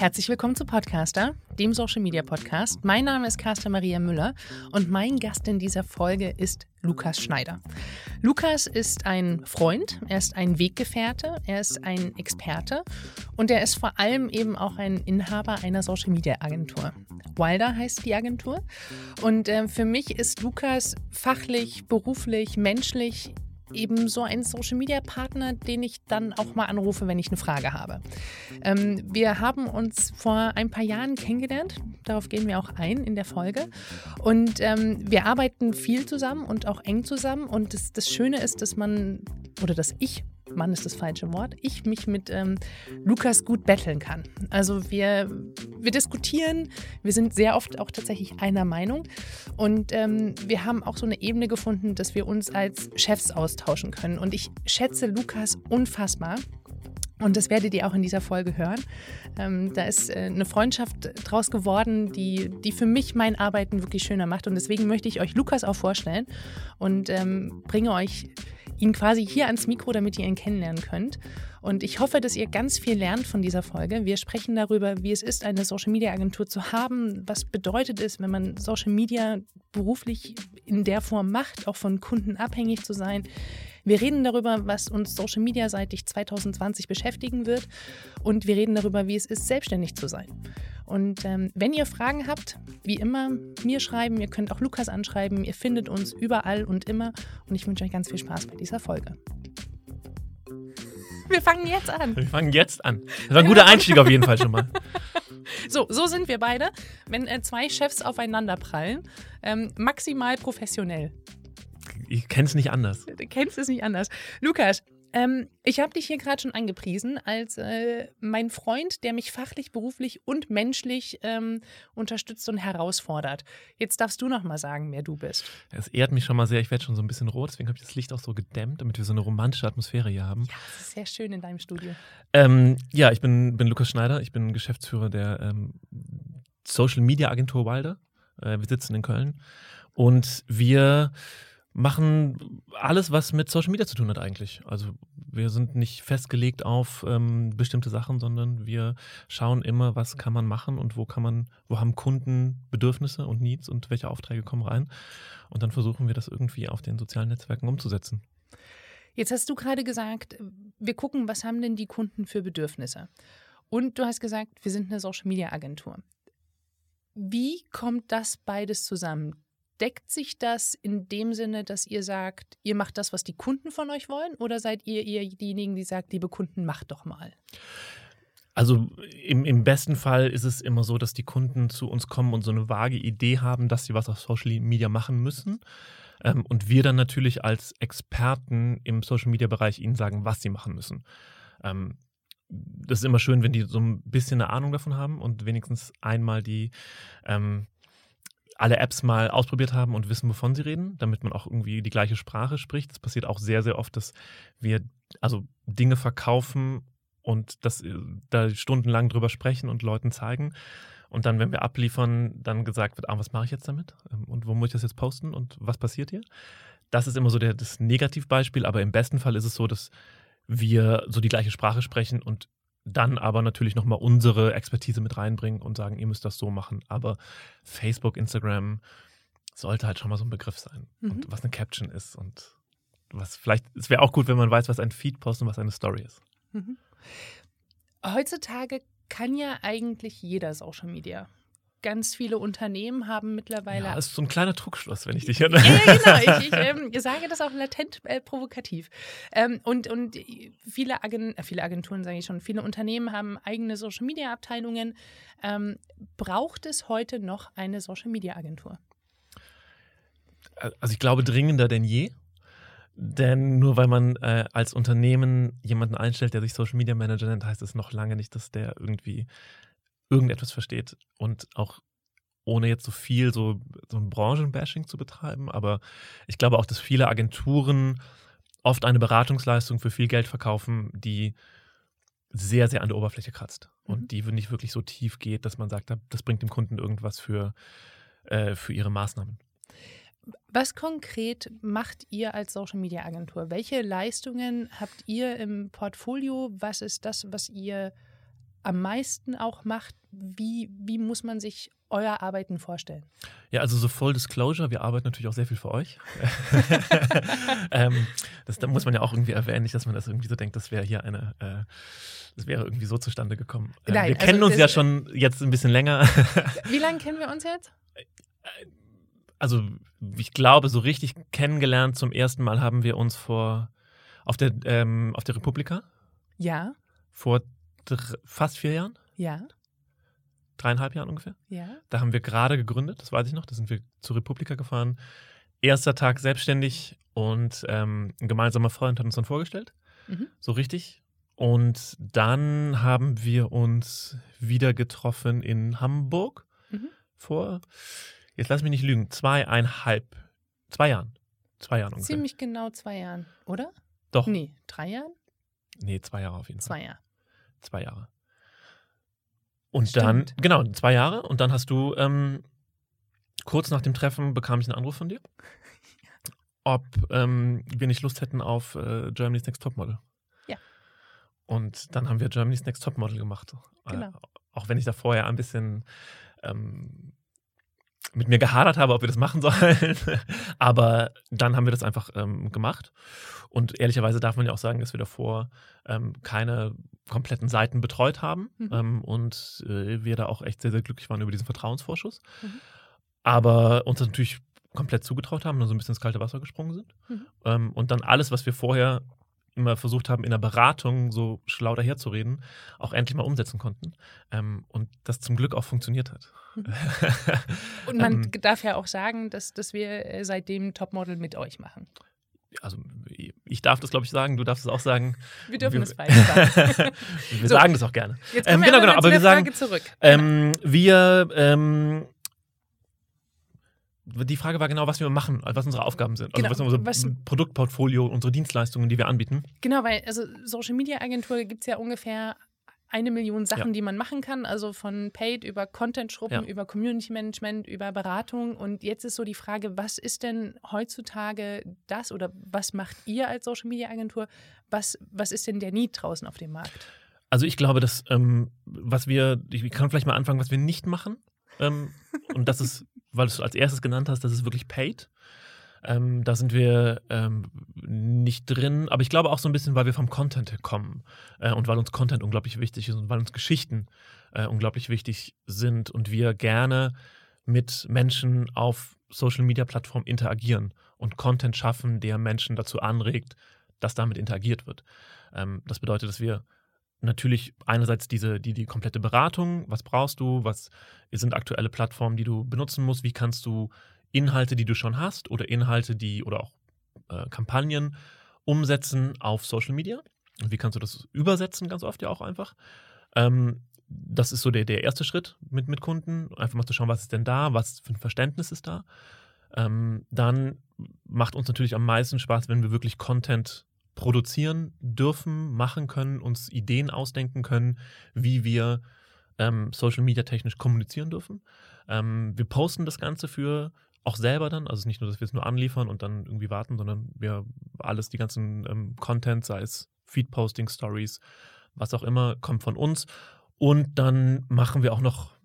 Herzlich willkommen zu Podcaster, dem Social Media Podcast. Mein Name ist Carsten Maria Müller und mein Gast in dieser Folge ist Lukas Schneider. Lukas ist ein Freund, er ist ein Weggefährte, er ist ein Experte und er ist vor allem eben auch ein Inhaber einer Social Media Agentur. Wilder heißt die Agentur. Und äh, für mich ist Lukas fachlich, beruflich, menschlich eben so ein Social Media Partner, den ich dann auch mal anrufe, wenn ich eine Frage habe. Ähm, wir haben uns vor ein paar Jahren kennengelernt. Darauf gehen wir auch ein in der Folge. Und ähm, wir arbeiten viel zusammen und auch eng zusammen. Und das, das Schöne ist, dass man oder dass ich Mann ist das falsche Wort, ich mich mit ähm, Lukas gut betteln kann. Also wir, wir diskutieren, wir sind sehr oft auch tatsächlich einer Meinung und ähm, wir haben auch so eine Ebene gefunden, dass wir uns als Chefs austauschen können. Und ich schätze Lukas unfassbar. Und das werdet ihr auch in dieser Folge hören. Ähm, da ist äh, eine Freundschaft draus geworden, die, die für mich mein Arbeiten wirklich schöner macht. Und deswegen möchte ich euch Lukas auch vorstellen und ähm, bringe euch ihn quasi hier ans Mikro, damit ihr ihn kennenlernen könnt. Und ich hoffe, dass ihr ganz viel lernt von dieser Folge. Wir sprechen darüber, wie es ist, eine Social Media Agentur zu haben, was bedeutet es, wenn man Social Media beruflich in der Form macht, auch von Kunden abhängig zu sein. Wir reden darüber, was uns Social Media seitig 2020 beschäftigen wird. Und wir reden darüber, wie es ist, selbstständig zu sein. Und ähm, wenn ihr Fragen habt, wie immer, mir schreiben. Ihr könnt auch Lukas anschreiben. Ihr findet uns überall und immer. Und ich wünsche euch ganz viel Spaß bei dieser Folge. Wir fangen jetzt an. Wir fangen jetzt an. Das war ein guter Einstieg auf jeden Fall schon mal. So, so sind wir beide, wenn äh, zwei Chefs aufeinander prallen. Ähm, maximal professionell. Ich kenne es nicht anders. Du kennst es nicht anders. Lukas, ähm, ich habe dich hier gerade schon angepriesen als äh, mein Freund, der mich fachlich, beruflich und menschlich ähm, unterstützt und herausfordert. Jetzt darfst du noch mal sagen, wer du bist. Es ehrt mich schon mal sehr. Ich werde schon so ein bisschen rot, deswegen habe ich das Licht auch so gedämmt, damit wir so eine romantische Atmosphäre hier haben. Ja, das ist sehr schön in deinem Studio. Ähm, ja, ich bin, bin Lukas Schneider. Ich bin Geschäftsführer der ähm, Social Media Agentur Wilder. Äh, wir sitzen in Köln und wir machen alles, was mit Social Media zu tun hat eigentlich. Also wir sind nicht festgelegt auf ähm, bestimmte Sachen, sondern wir schauen immer, was kann man machen und wo kann man, wo haben Kunden Bedürfnisse und Needs und welche Aufträge kommen rein. Und dann versuchen wir das irgendwie auf den sozialen Netzwerken umzusetzen. Jetzt hast du gerade gesagt, wir gucken, was haben denn die Kunden für Bedürfnisse? Und du hast gesagt, wir sind eine Social Media Agentur. Wie kommt das beides zusammen? Deckt sich das in dem Sinne, dass ihr sagt, ihr macht das, was die Kunden von euch wollen? Oder seid ihr eher diejenigen, die sagt, liebe Kunden, macht doch mal? Also im, im besten Fall ist es immer so, dass die Kunden zu uns kommen und so eine vage Idee haben, dass sie was auf Social Media machen müssen. Ähm, und wir dann natürlich als Experten im Social Media Bereich ihnen sagen, was sie machen müssen. Ähm, das ist immer schön, wenn die so ein bisschen eine Ahnung davon haben und wenigstens einmal die ähm, alle Apps mal ausprobiert haben und wissen, wovon sie reden, damit man auch irgendwie die gleiche Sprache spricht. Das passiert auch sehr, sehr oft, dass wir also Dinge verkaufen und das, äh, da stundenlang drüber sprechen und Leuten zeigen. Und dann, wenn wir abliefern, dann gesagt wird, ah, was mache ich jetzt damit? Ähm, und wo muss ich das jetzt posten und was passiert hier? Das ist immer so der, das Negativbeispiel, aber im besten Fall ist es so, dass wir so die gleiche Sprache sprechen und dann aber natürlich nochmal unsere Expertise mit reinbringen und sagen, ihr müsst das so machen. Aber Facebook, Instagram sollte halt schon mal so ein Begriff sein. Mhm. Und was eine Caption ist und was vielleicht, es wäre auch gut, wenn man weiß, was ein Feed-Post und was eine Story ist. Mhm. Heutzutage kann ja eigentlich jeder Social Media ganz viele Unternehmen haben mittlerweile. Ja, das ist so ein kleiner Trugschluss, wenn ich dich erinnere. Ja, genau. Ich, ich ähm, sage das auch latent äh, provokativ. Ähm, und, und viele, Agen äh, viele Agenturen, sage ich schon, viele Unternehmen haben eigene Social Media Abteilungen. Ähm, braucht es heute noch eine Social Media Agentur? Also ich glaube dringender denn je. Denn nur weil man äh, als Unternehmen jemanden einstellt, der sich Social Media Manager nennt, heißt es noch lange nicht, dass der irgendwie irgendetwas versteht und auch ohne jetzt so viel so, so ein Branchenbashing zu betreiben, aber ich glaube auch, dass viele Agenturen oft eine Beratungsleistung für viel Geld verkaufen, die sehr, sehr an der Oberfläche kratzt und mhm. die nicht wirklich so tief geht, dass man sagt, das bringt dem Kunden irgendwas für, äh, für ihre Maßnahmen. Was konkret macht ihr als Social Media Agentur? Welche Leistungen habt ihr im Portfolio? Was ist das, was ihr am meisten auch macht. Wie, wie muss man sich euer Arbeiten vorstellen? Ja, also so Full Disclosure, wir arbeiten natürlich auch sehr viel für euch. ähm, das da muss man ja auch irgendwie erwähnen, nicht, dass man das irgendwie so denkt, das wäre hier eine, äh, das wäre irgendwie so zustande gekommen. Äh, Nein, wir also kennen uns ja schon jetzt ein bisschen länger. Wie lange kennen wir uns jetzt? Also ich glaube, so richtig kennengelernt zum ersten Mal haben wir uns vor auf der ähm, auf der Republika. Ja. Vor fast vier Jahren. Ja dreieinhalb Jahren ungefähr. Ja. Da haben wir gerade gegründet, das weiß ich noch. Da sind wir zur Republika gefahren. Erster Tag selbstständig und ähm, ein gemeinsamer Freund hat uns dann vorgestellt. Mhm. So richtig. Und dann haben wir uns wieder getroffen in Hamburg mhm. vor, jetzt lass mich nicht lügen, zweieinhalb, zwei Jahren. Zwei Jahren ungefähr. Ziemlich genau zwei Jahren, oder? Doch. Nee, drei Jahren? Nee, zwei Jahre auf jeden Fall. Zwei Jahre. Zwei Jahre. Und Stimmt. dann, genau, zwei Jahre. Und dann hast du, ähm, kurz nach dem Treffen bekam ich einen Anruf von dir, ob ähm, wir nicht Lust hätten auf äh, Germany's Next Topmodel. Ja. Und dann haben wir Germany's Next Topmodel gemacht. Äh, genau. Äh, auch wenn ich da vorher ein bisschen ähm, mit mir gehadert habe, ob wir das machen sollen. Aber dann haben wir das einfach ähm, gemacht. Und ehrlicherweise darf man ja auch sagen, dass wir davor ähm, keine kompletten Seiten betreut haben mhm. ähm, und äh, wir da auch echt sehr, sehr glücklich waren über diesen Vertrauensvorschuss. Mhm. Aber uns das natürlich komplett zugetraut haben und so ein bisschen ins kalte Wasser gesprungen sind. Mhm. Ähm, und dann alles, was wir vorher immer versucht haben, in der Beratung so schlau daherzureden, auch endlich mal umsetzen konnten. Ähm, und das zum Glück auch funktioniert hat. Und man ähm, darf ja auch sagen, dass, dass wir äh, seitdem Topmodel mit euch machen also ich darf das, glaube ich, sagen, du darfst es auch sagen. Wir dürfen es beide sagen. wir so. sagen das auch gerne. Jetzt ähm, genau, genau, aber wir sagen, zurück. Ähm, wir, ähm, die Frage war genau, was wir machen, was unsere Aufgaben sind. Also genau, was unser was, Produktportfolio, unsere Dienstleistungen, die wir anbieten. Genau, weil also Social Media Agentur gibt es ja ungefähr eine Million Sachen, ja. die man machen kann. Also von Paid über Content-Schruppen, ja. über Community Management, über Beratung. Und jetzt ist so die Frage, was ist denn heutzutage das oder was macht ihr als Social Media Agentur? Was, was ist denn der Need draußen auf dem Markt? Also ich glaube, dass ähm, was wir, ich kann vielleicht mal anfangen, was wir nicht machen. Ähm, und das ist, weil du es als erstes genannt hast, das ist wirklich Paid. Ähm, da sind wir ähm, nicht drin, aber ich glaube auch so ein bisschen, weil wir vom Content kommen äh, und weil uns Content unglaublich wichtig ist und weil uns Geschichten äh, unglaublich wichtig sind und wir gerne mit Menschen auf Social Media Plattformen interagieren und Content schaffen, der Menschen dazu anregt, dass damit interagiert wird. Ähm, das bedeutet, dass wir natürlich einerseits diese, die, die komplette Beratung, was brauchst du, was sind aktuelle Plattformen, die du benutzen musst, wie kannst du Inhalte, die du schon hast oder Inhalte, die oder auch äh, Kampagnen umsetzen auf Social Media. Wie kannst du das übersetzen? Ganz oft ja auch einfach. Ähm, das ist so der, der erste Schritt mit, mit Kunden. Einfach mal zu schauen, was ist denn da, was für ein Verständnis ist da. Ähm, dann macht uns natürlich am meisten Spaß, wenn wir wirklich Content produzieren dürfen, machen können, uns Ideen ausdenken können, wie wir ähm, Social Media technisch kommunizieren dürfen. Ähm, wir posten das Ganze für auch selber dann. Also nicht nur, dass wir es nur anliefern und dann irgendwie warten, sondern wir alles, die ganzen ähm, Content, sei es Feed-Posting, Stories, was auch immer, kommt von uns. Und dann machen wir auch noch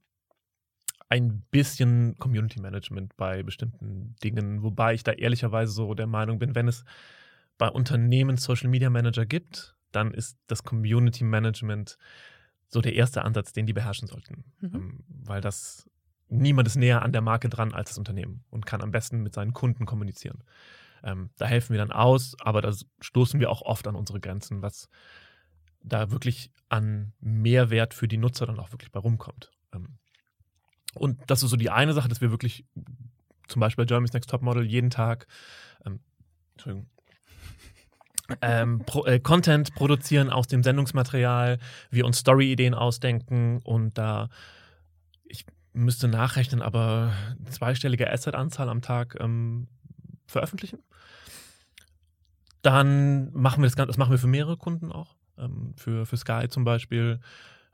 ein bisschen Community Management bei bestimmten Dingen, wobei ich da ehrlicherweise so der Meinung bin, wenn es bei Unternehmen Social Media Manager gibt, dann ist das Community Management so der erste Ansatz, den die beherrschen sollten. Mhm. Ähm, weil das niemand ist näher an der Marke dran als das Unternehmen und kann am besten mit seinen Kunden kommunizieren. Ähm, da helfen wir dann aus, aber da stoßen wir auch oft an unsere Grenzen, was da wirklich an Mehrwert für die Nutzer dann auch wirklich bei rumkommt. Ähm, und das ist so die eine Sache, dass wir wirklich zum Beispiel bei Germany's Next Top Model jeden Tag, ähm, Entschuldigung, ähm, pro, äh, Content produzieren aus dem Sendungsmaterial, wir uns Story-Ideen ausdenken und da müsste nachrechnen, aber zweistellige Asset-Anzahl am Tag ähm, veröffentlichen. Dann machen wir das Ganze, das machen wir für mehrere Kunden auch, ähm, für, für Sky zum Beispiel.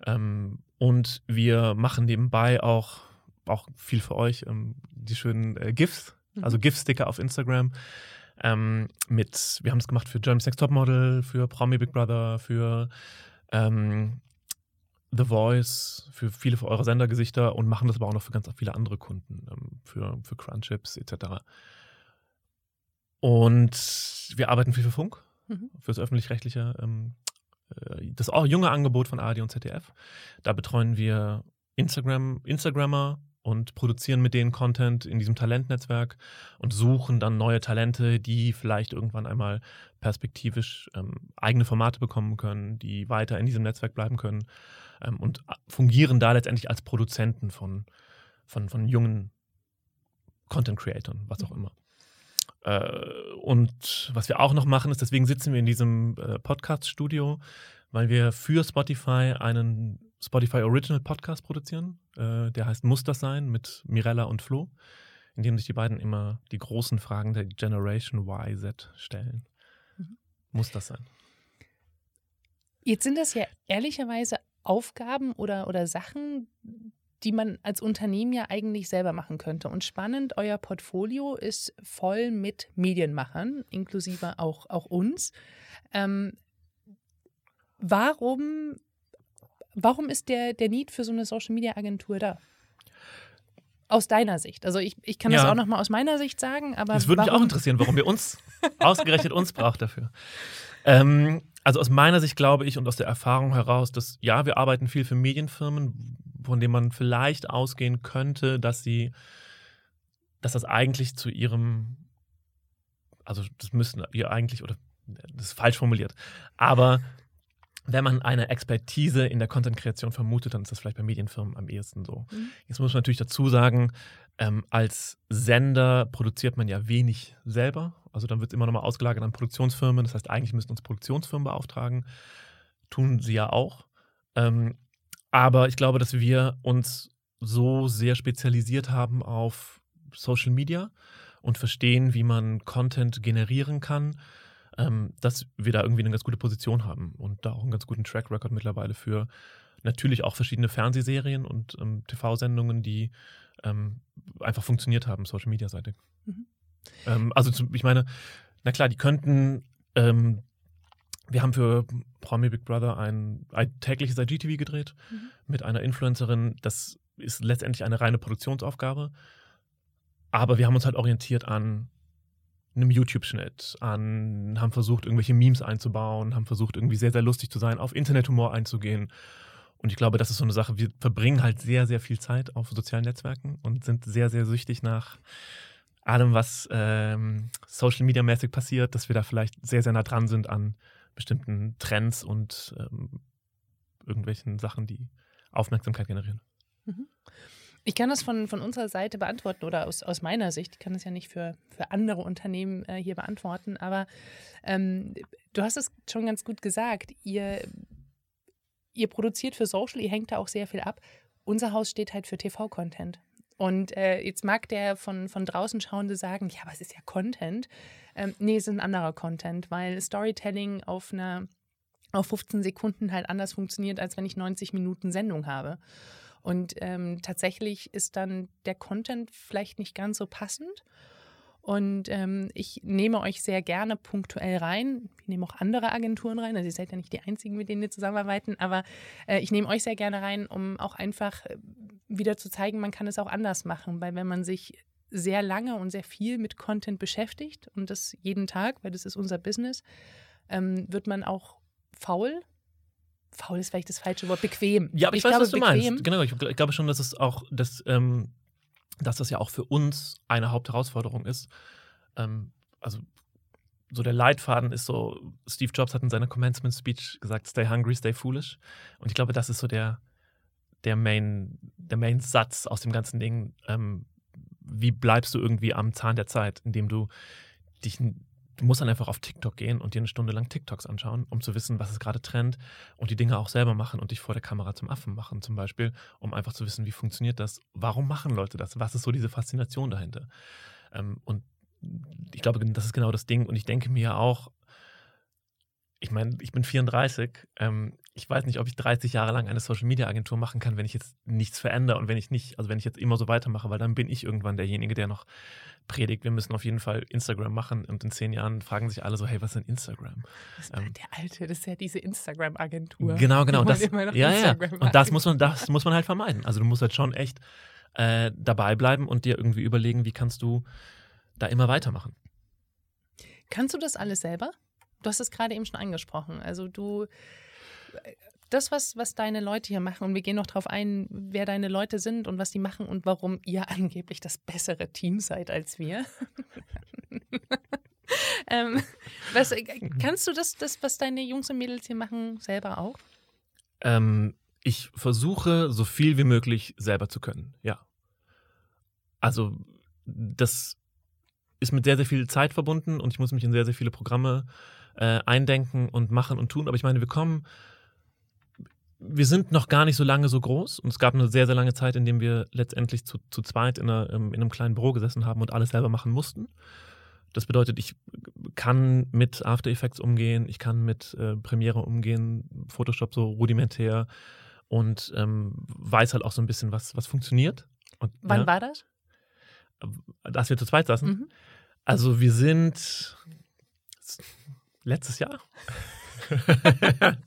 Ähm, und wir machen nebenbei auch, auch viel für euch, ähm, die schönen äh, GIFs, mhm. also GIF-Sticker auf Instagram. Ähm, mit, wir haben es gemacht für German Sex Top Model, für Promi Big Brother, für ähm, The Voice, für viele für eure Sendergesichter und machen das aber auch noch für ganz viele andere Kunden, ähm, für, für Crunchips etc. Und wir arbeiten viel für Funk, mhm. fürs öffentlich-rechtliche, ähm, äh, das auch junge Angebot von ARD und ZDF. Da betreuen wir Instagram, Instagrammer und produzieren mit denen Content in diesem Talentnetzwerk und suchen dann neue Talente, die vielleicht irgendwann einmal perspektivisch ähm, eigene Formate bekommen können, die weiter in diesem Netzwerk bleiben können ähm, und fungieren da letztendlich als Produzenten von, von, von jungen Content-Creatern, was auch immer. Äh, und was wir auch noch machen, ist, deswegen sitzen wir in diesem äh, Podcast-Studio, weil wir für Spotify einen Spotify Original Podcast produzieren. Äh, der heißt Muss das sein mit Mirella und Flo, in dem sich die beiden immer die großen Fragen der Generation YZ stellen. Mhm. Muss das sein? Jetzt sind das ja ehrlicherweise Aufgaben oder, oder Sachen, die man als Unternehmen ja eigentlich selber machen könnte. Und spannend, euer Portfolio ist voll mit Medienmachern, inklusive auch, auch uns. Ähm, warum, warum ist der, der Need für so eine Social Media Agentur da? Aus deiner Sicht. Also ich, ich kann ja. das auch nochmal aus meiner Sicht sagen, aber. Das würde mich auch interessieren, warum wir uns ausgerechnet uns braucht dafür. Ähm, also aus meiner Sicht glaube ich und aus der Erfahrung heraus, dass ja, wir arbeiten viel für Medienfirmen, von denen man vielleicht ausgehen könnte, dass sie, dass das eigentlich zu ihrem, also das müssen wir eigentlich, oder das ist falsch formuliert, aber wenn man eine Expertise in der Content-Kreation vermutet, dann ist das vielleicht bei Medienfirmen am ehesten so. Mhm. Jetzt muss man natürlich dazu sagen, ähm, als Sender produziert man ja wenig selber. Also dann wird es immer nochmal ausgelagert an Produktionsfirmen. Das heißt, eigentlich müssten uns Produktionsfirmen beauftragen. Tun sie ja auch. Ähm, aber ich glaube, dass wir uns so sehr spezialisiert haben auf Social Media und verstehen, wie man Content generieren kann, ähm, dass wir da irgendwie eine ganz gute Position haben und da auch einen ganz guten Track Record mittlerweile für natürlich auch verschiedene Fernsehserien und ähm, TV-Sendungen, die ähm, einfach funktioniert haben, Social Media seitig. Mhm. Ähm, also ich meine, na klar, die könnten ähm, wir haben für Promi Big Brother ein, ein tägliches IGTV gedreht mhm. mit einer Influencerin. Das ist letztendlich eine reine Produktionsaufgabe. Aber wir haben uns halt orientiert an einem YouTube-Schnitt, an, haben versucht, irgendwelche Memes einzubauen, haben versucht, irgendwie sehr, sehr lustig zu sein, auf Internethumor einzugehen. Und ich glaube, das ist so eine Sache, wir verbringen halt sehr, sehr viel Zeit auf sozialen Netzwerken und sind sehr, sehr süchtig nach allem, was ähm, Social Media mäßig passiert, dass wir da vielleicht sehr, sehr nah dran sind an bestimmten Trends und ähm, irgendwelchen Sachen, die Aufmerksamkeit generieren. Mhm. Ich kann das von, von unserer Seite beantworten oder aus, aus meiner Sicht. Ich kann das ja nicht für, für andere Unternehmen äh, hier beantworten, aber ähm, du hast es schon ganz gut gesagt. Ihr, ihr produziert für Social, ihr hängt da auch sehr viel ab. Unser Haus steht halt für TV-Content. Und äh, jetzt mag der von, von draußen Schauende sagen, ja, aber es ist ja Content. Ähm, nee, es ist ein anderer Content, weil Storytelling auf einer auf 15 Sekunden halt anders funktioniert, als wenn ich 90 Minuten Sendung habe. Und ähm, tatsächlich ist dann der Content vielleicht nicht ganz so passend. Und ähm, ich nehme euch sehr gerne punktuell rein. Ich nehme auch andere Agenturen rein. Also ihr seid ja nicht die einzigen, mit denen wir zusammenarbeiten, aber äh, ich nehme euch sehr gerne rein, um auch einfach äh, wieder zu zeigen, man kann es auch anders machen. Weil wenn man sich sehr lange und sehr viel mit Content beschäftigt und das jeden Tag, weil das ist unser Business, ähm, wird man auch faul. Faul ist vielleicht das falsche Wort, bequem. Ja, aber ich, ich weiß, glaube, was du bequem. meinst. Genau, ich, glaube schon, dass es auch, dass, ähm, dass das ja auch für uns eine Hauptherausforderung ist. Ähm, also so der Leitfaden ist so, Steve Jobs hat in seiner Commencement Speech gesagt, stay hungry, stay foolish. Und ich glaube, das ist so der, der Main, der Main Satz aus dem ganzen Ding. Ähm, wie bleibst du irgendwie am Zahn der Zeit, indem du dich, du musst dann einfach auf TikTok gehen und dir eine Stunde lang TikToks anschauen, um zu wissen, was ist gerade Trend und die Dinge auch selber machen und dich vor der Kamera zum Affen machen zum Beispiel, um einfach zu wissen, wie funktioniert das, warum machen Leute das, was ist so diese Faszination dahinter. Ähm, und ich glaube, das ist genau das Ding und ich denke mir auch, ich meine, ich bin 34. Ähm, ich weiß nicht, ob ich 30 Jahre lang eine Social Media Agentur machen kann, wenn ich jetzt nichts verändere und wenn ich nicht, also wenn ich jetzt immer so weitermache, weil dann bin ich irgendwann derjenige, der noch predigt, wir müssen auf jeden Fall Instagram machen und in zehn Jahren fragen sich alle so, hey, was ist denn Instagram? Das ist ähm, der alte, das ist ja diese Instagram-Agentur. Genau, genau. Das, ja, ja. Und das muss man, das muss man halt vermeiden. Also du musst halt schon echt äh, dabei bleiben und dir irgendwie überlegen, wie kannst du da immer weitermachen. Kannst du das alles selber? Du hast es gerade eben schon angesprochen. Also du, das, was, was deine Leute hier machen, und wir gehen noch darauf ein, wer deine Leute sind und was die machen und warum ihr angeblich das bessere Team seid als wir. ähm, was, kannst du das, das, was deine Jungs und Mädels hier machen, selber auch? Ähm, ich versuche, so viel wie möglich selber zu können, ja. Also, das ist mit sehr, sehr viel Zeit verbunden und ich muss mich in sehr, sehr viele Programme äh, eindenken und machen und tun. Aber ich meine, wir kommen, wir sind noch gar nicht so lange so groß und es gab eine sehr, sehr lange Zeit, in der wir letztendlich zu, zu zweit in, einer, in einem kleinen Büro gesessen haben und alles selber machen mussten. Das bedeutet, ich kann mit After Effects umgehen, ich kann mit äh, Premiere umgehen, Photoshop so rudimentär und ähm, weiß halt auch so ein bisschen, was, was funktioniert. Und, Wann ja, war das? Als wir zu zweit saßen. Mhm. Also wir sind letztes Jahr.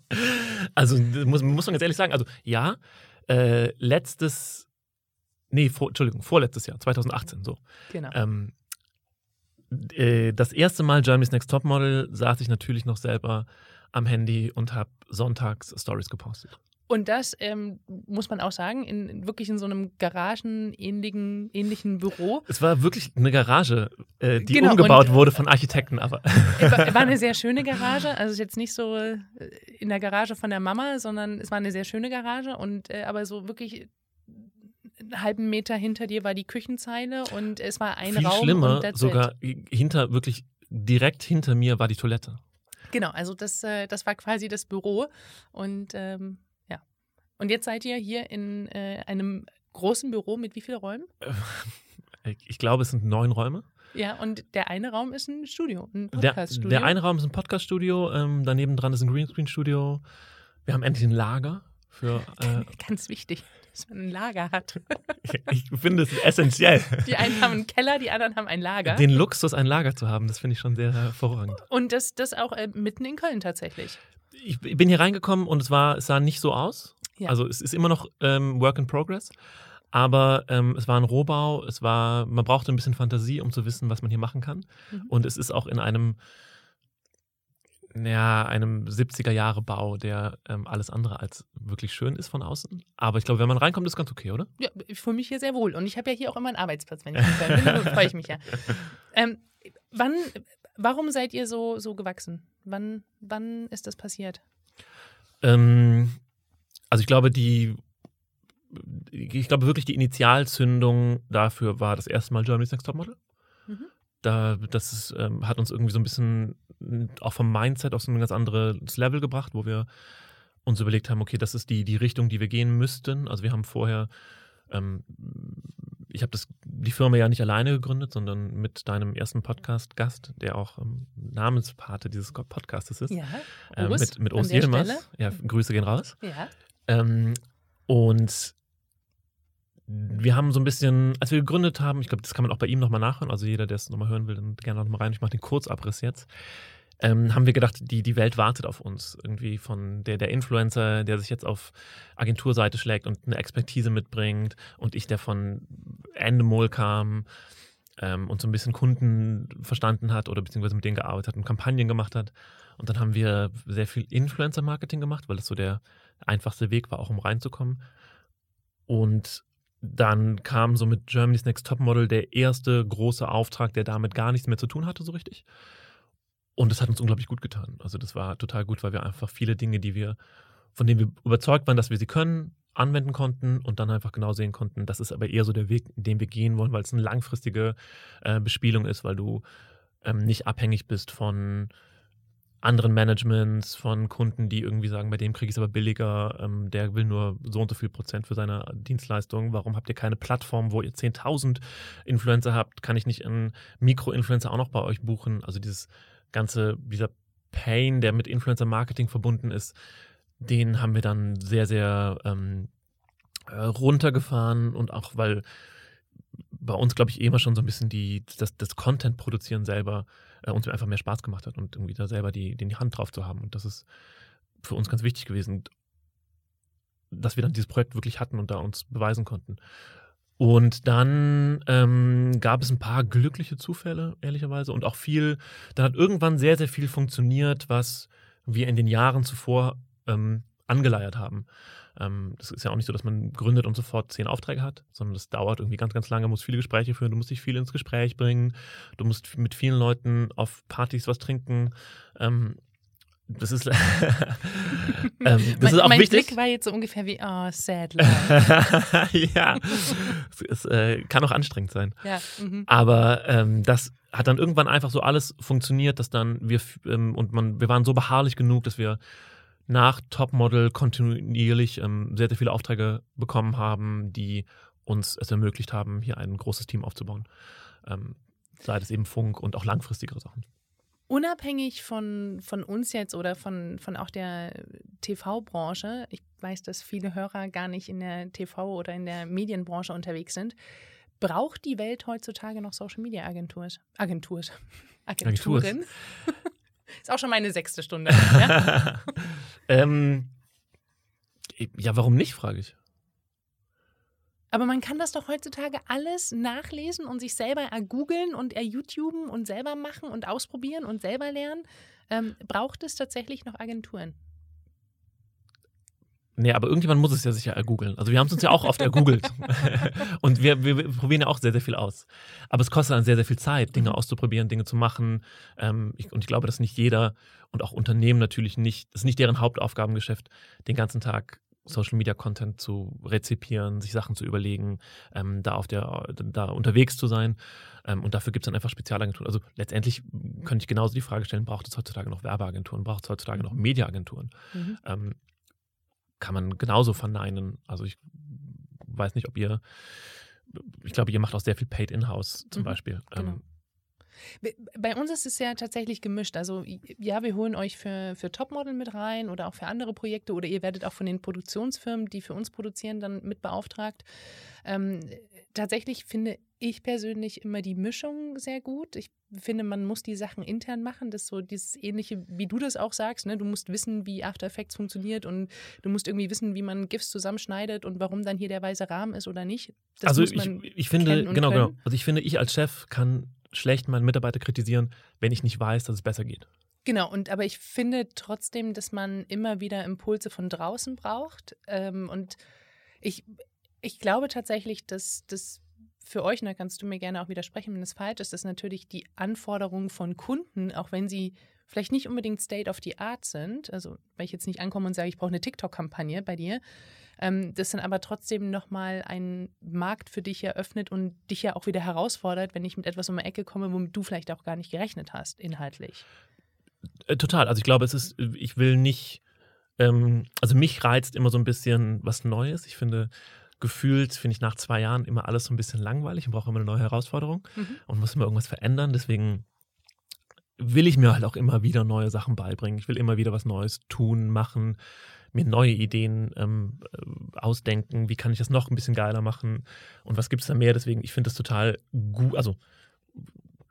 also muss, muss man ganz ehrlich sagen, also ja, äh, letztes, nee, vor, Entschuldigung, vorletztes Jahr, 2018, so. Genau. Ähm, äh, das erste Mal Germany's Next Topmodel saß ich natürlich noch selber am Handy und habe sonntags Stories gepostet. Und das ähm, muss man auch sagen, in, wirklich in so einem garagenähnlichen ähnlichen Büro. Es war wirklich eine Garage, äh, die genau, umgebaut und, wurde von Architekten, aber. War, war eine sehr schöne Garage, also jetzt nicht so äh, in der Garage von der Mama, sondern es war eine sehr schöne Garage und äh, aber so wirklich einen halben Meter hinter dir war die Küchenzeile und es war ein Viel Raum. Schlimmer, sogar it. hinter, wirklich direkt hinter mir war die Toilette. Genau, also das, äh, das war quasi das Büro und ähm, und jetzt seid ihr hier in äh, einem großen Büro mit wie vielen Räumen? Ich glaube, es sind neun Räume. Ja, und der eine Raum ist ein Studio, ein Podcaststudio. Der, der eine Raum ist ein Podcaststudio, ähm, daneben dran ist ein Greenscreen-Studio. Wir haben endlich ein Lager für. Äh, Ganz wichtig, dass man ein Lager hat. ich finde es essentiell. Die einen haben einen Keller, die anderen haben ein Lager. Den Luxus, ein Lager zu haben, das finde ich schon sehr hervorragend. Und das, das auch äh, mitten in Köln tatsächlich. Ich bin hier reingekommen und es, war, es sah nicht so aus. Ja. Also es ist immer noch ähm, Work in Progress. Aber ähm, es war ein Rohbau, es war, man brauchte ein bisschen Fantasie, um zu wissen, was man hier machen kann. Mhm. Und es ist auch in einem, ja, einem 70er-Jahre-Bau, der ähm, alles andere als wirklich schön ist von außen. Aber ich glaube, wenn man reinkommt, ist ganz okay, oder? Ja, ich fühle mich hier sehr wohl. Und ich habe ja hier auch immer einen Arbeitsplatz, wenn ich hier bin. Da freue ich mich ja. Ähm, wann, warum seid ihr so, so gewachsen? Wann, wann ist das passiert? Ähm, also ich glaube, die, ich glaube wirklich die Initialzündung dafür war das erste Mal Germany's Next Topmodel. Mhm. Da, das ist, ähm, hat uns irgendwie so ein bisschen auch vom Mindset auf so ein ganz anderes Level gebracht, wo wir uns überlegt haben, okay, das ist die, die Richtung, die wir gehen müssten. Also wir haben vorher, ähm, ich habe die Firma ja nicht alleine gegründet, sondern mit deinem ersten Podcast-Gast, der auch ähm, Namenspate dieses Podcastes ist. Ja, ähm, mit, mit Urs. Ja, Grüße gehen raus. Ja. Ähm, und wir haben so ein bisschen, als wir gegründet haben, ich glaube, das kann man auch bei ihm nochmal nachhören, also jeder, der es nochmal hören will, dann gerne nochmal rein. Ich mache den Kurzabriss jetzt. Ähm, haben wir gedacht, die, die Welt wartet auf uns. Irgendwie von der, der Influencer, der sich jetzt auf Agenturseite schlägt und eine Expertise mitbringt und ich, der von Endemol kam ähm, und so ein bisschen Kunden verstanden hat oder beziehungsweise mit denen gearbeitet hat und Kampagnen gemacht hat. Und dann haben wir sehr viel Influencer-Marketing gemacht, weil das so der einfachste Weg war, auch um reinzukommen. Und dann kam so mit Germany's Next Topmodel der erste große Auftrag, der damit gar nichts mehr zu tun hatte, so richtig. Und das hat uns unglaublich gut getan. Also das war total gut, weil wir einfach viele Dinge, die wir, von denen wir überzeugt waren, dass wir sie können, anwenden konnten und dann einfach genau sehen konnten, das ist aber eher so der Weg, den wir gehen wollen, weil es eine langfristige äh, Bespielung ist, weil du ähm, nicht abhängig bist von anderen Managements, von Kunden, die irgendwie sagen, bei dem kriege ich es aber billiger, ähm, der will nur so und so viel Prozent für seine Dienstleistung. Warum habt ihr keine Plattform, wo ihr 10.000 Influencer habt? Kann ich nicht einen Mikro-Influencer auch noch bei euch buchen? Also dieses ganze, dieser Pain, der mit Influencer Marketing verbunden ist, den haben wir dann sehr, sehr ähm, äh, runtergefahren und auch weil bei uns, glaube ich, eh immer schon so ein bisschen die, das, das Content-Produzieren selber äh, uns einfach mehr Spaß gemacht hat und irgendwie da selber die, die Hand drauf zu haben. Und das ist für uns ganz wichtig gewesen, dass wir dann dieses Projekt wirklich hatten und da uns beweisen konnten. Und dann ähm, gab es ein paar glückliche Zufälle, ehrlicherweise, und auch viel, dann hat irgendwann sehr, sehr viel funktioniert, was wir in den Jahren zuvor ähm, angeleiert haben. Ähm, das ist ja auch nicht so, dass man gründet und sofort zehn Aufträge hat, sondern das dauert irgendwie ganz, ganz lange, muss viele Gespräche führen, du musst dich viel ins Gespräch bringen, du musst mit vielen Leuten auf Partys was trinken. Ähm, das ist, ähm, das mein, ist auch mein wichtig. Blick war jetzt so ungefähr wie, oh, sad ja, es, äh, kann auch anstrengend sein. ja, mhm. Aber ähm, das hat dann irgendwann einfach so alles funktioniert, dass dann wir ähm, und man, wir waren so beharrlich genug, dass wir nach Topmodel kontinuierlich ähm, sehr, sehr viele Aufträge bekommen haben, die uns es ermöglicht haben, hier ein großes Team aufzubauen. Ähm, sei es eben Funk und auch langfristigere Sachen. Unabhängig von, von uns jetzt oder von, von auch der TV-Branche, ich weiß, dass viele Hörer gar nicht in der TV- oder in der Medienbranche unterwegs sind, braucht die Welt heutzutage noch Social-Media-Agenturen? Agenturen. Agenturen. Ist auch schon meine sechste Stunde. Ja? ähm, ja, warum nicht, frage ich. Aber man kann das doch heutzutage alles nachlesen und sich selber ergoogeln und erYouTuben und selber machen und ausprobieren und selber lernen. Ähm, braucht es tatsächlich noch Agenturen? Nee, aber irgendjemand muss es ja sicher ergoogeln. Also wir haben es uns ja auch oft ergoogelt. und wir, wir, wir probieren ja auch sehr, sehr viel aus. Aber es kostet dann sehr, sehr viel Zeit, Dinge Mhm. auszuprobieren, Dinge zu machen. Ähm, ich, und ich glaube, dass nicht jeder und auch Unternehmen natürlich nicht, es ist nicht deren Hauptaufgabengeschäft, den ganzen Tag Social Media Content zu rezipieren, sich Sachen zu überlegen, ähm, da auf der, da unterwegs zu sein. Ähm, und dafür gibt es dann einfach Spezialagenturen. Also letztendlich könnte ich genauso die Frage stellen, braucht es heutzutage noch Werbeagenturen, braucht es heutzutage noch Mediaagenturen? Mhm. ähm, kann man genauso verneinen. Also ich weiß nicht, ob ihr, ich glaube, ihr macht auch sehr viel Paid In-House zum Mhm, Beispiel. genau. Ähm, Bei uns ist es ja tatsächlich gemischt. Also ja, wir holen euch für, für Topmodel mit rein oder auch für andere Projekte oder ihr werdet auch von den Produktionsfirmen, die für uns produzieren, dann mit beauftragt. Ähm, tatsächlich finde ich persönlich immer die Mischung sehr gut. Ich finde, man muss die Sachen intern machen. Das ist so dieses ähnliche, wie du das auch sagst. Ne? Du musst wissen, wie After Effects funktioniert und du musst irgendwie wissen, wie man GIFs zusammenschneidet und warum dann hier der weiße Rahmen ist oder nicht. Das also ich, ich finde, genau, genau. können. Also ich finde, ich als Chef kann schlecht meinen Mitarbeiter kritisieren, wenn ich nicht weiß, dass es besser geht. Genau, und aber ich finde trotzdem, dass man immer wieder Impulse von draußen braucht. Ähm, und ich, ich glaube tatsächlich, dass das für euch, und da kannst du mir gerne auch widersprechen, wenn das falsch ist, dass natürlich die Anforderungen von Kunden, auch wenn sie vielleicht nicht unbedingt State of the Art sind, also wenn ich jetzt nicht ankomme und sage, ich brauche eine TikTok-Kampagne bei dir, ähm, das dann aber trotzdem nochmal einen Markt für dich eröffnet und dich ja auch wieder herausfordert, wenn ich mit etwas um die Ecke komme, womit du vielleicht auch gar nicht gerechnet hast, inhaltlich. Äh, total. Also ich glaube, es ist, ich will nicht, ähm, also mich reizt immer so ein bisschen was Neues. Ich finde, gefühlt finde ich nach zwei Jahren immer alles so ein bisschen langweilig und brauche immer eine neue Herausforderung Mhm. und muss immer irgendwas verändern. Deswegen will ich mir halt auch immer wieder neue Sachen beibringen. Ich will immer wieder was Neues tun, machen, mir neue Ideen ähm, äh, ausdenken. Wie kann ich das noch ein bisschen geiler machen? Und was gibt es da mehr? Deswegen, ich finde das total gut. Also,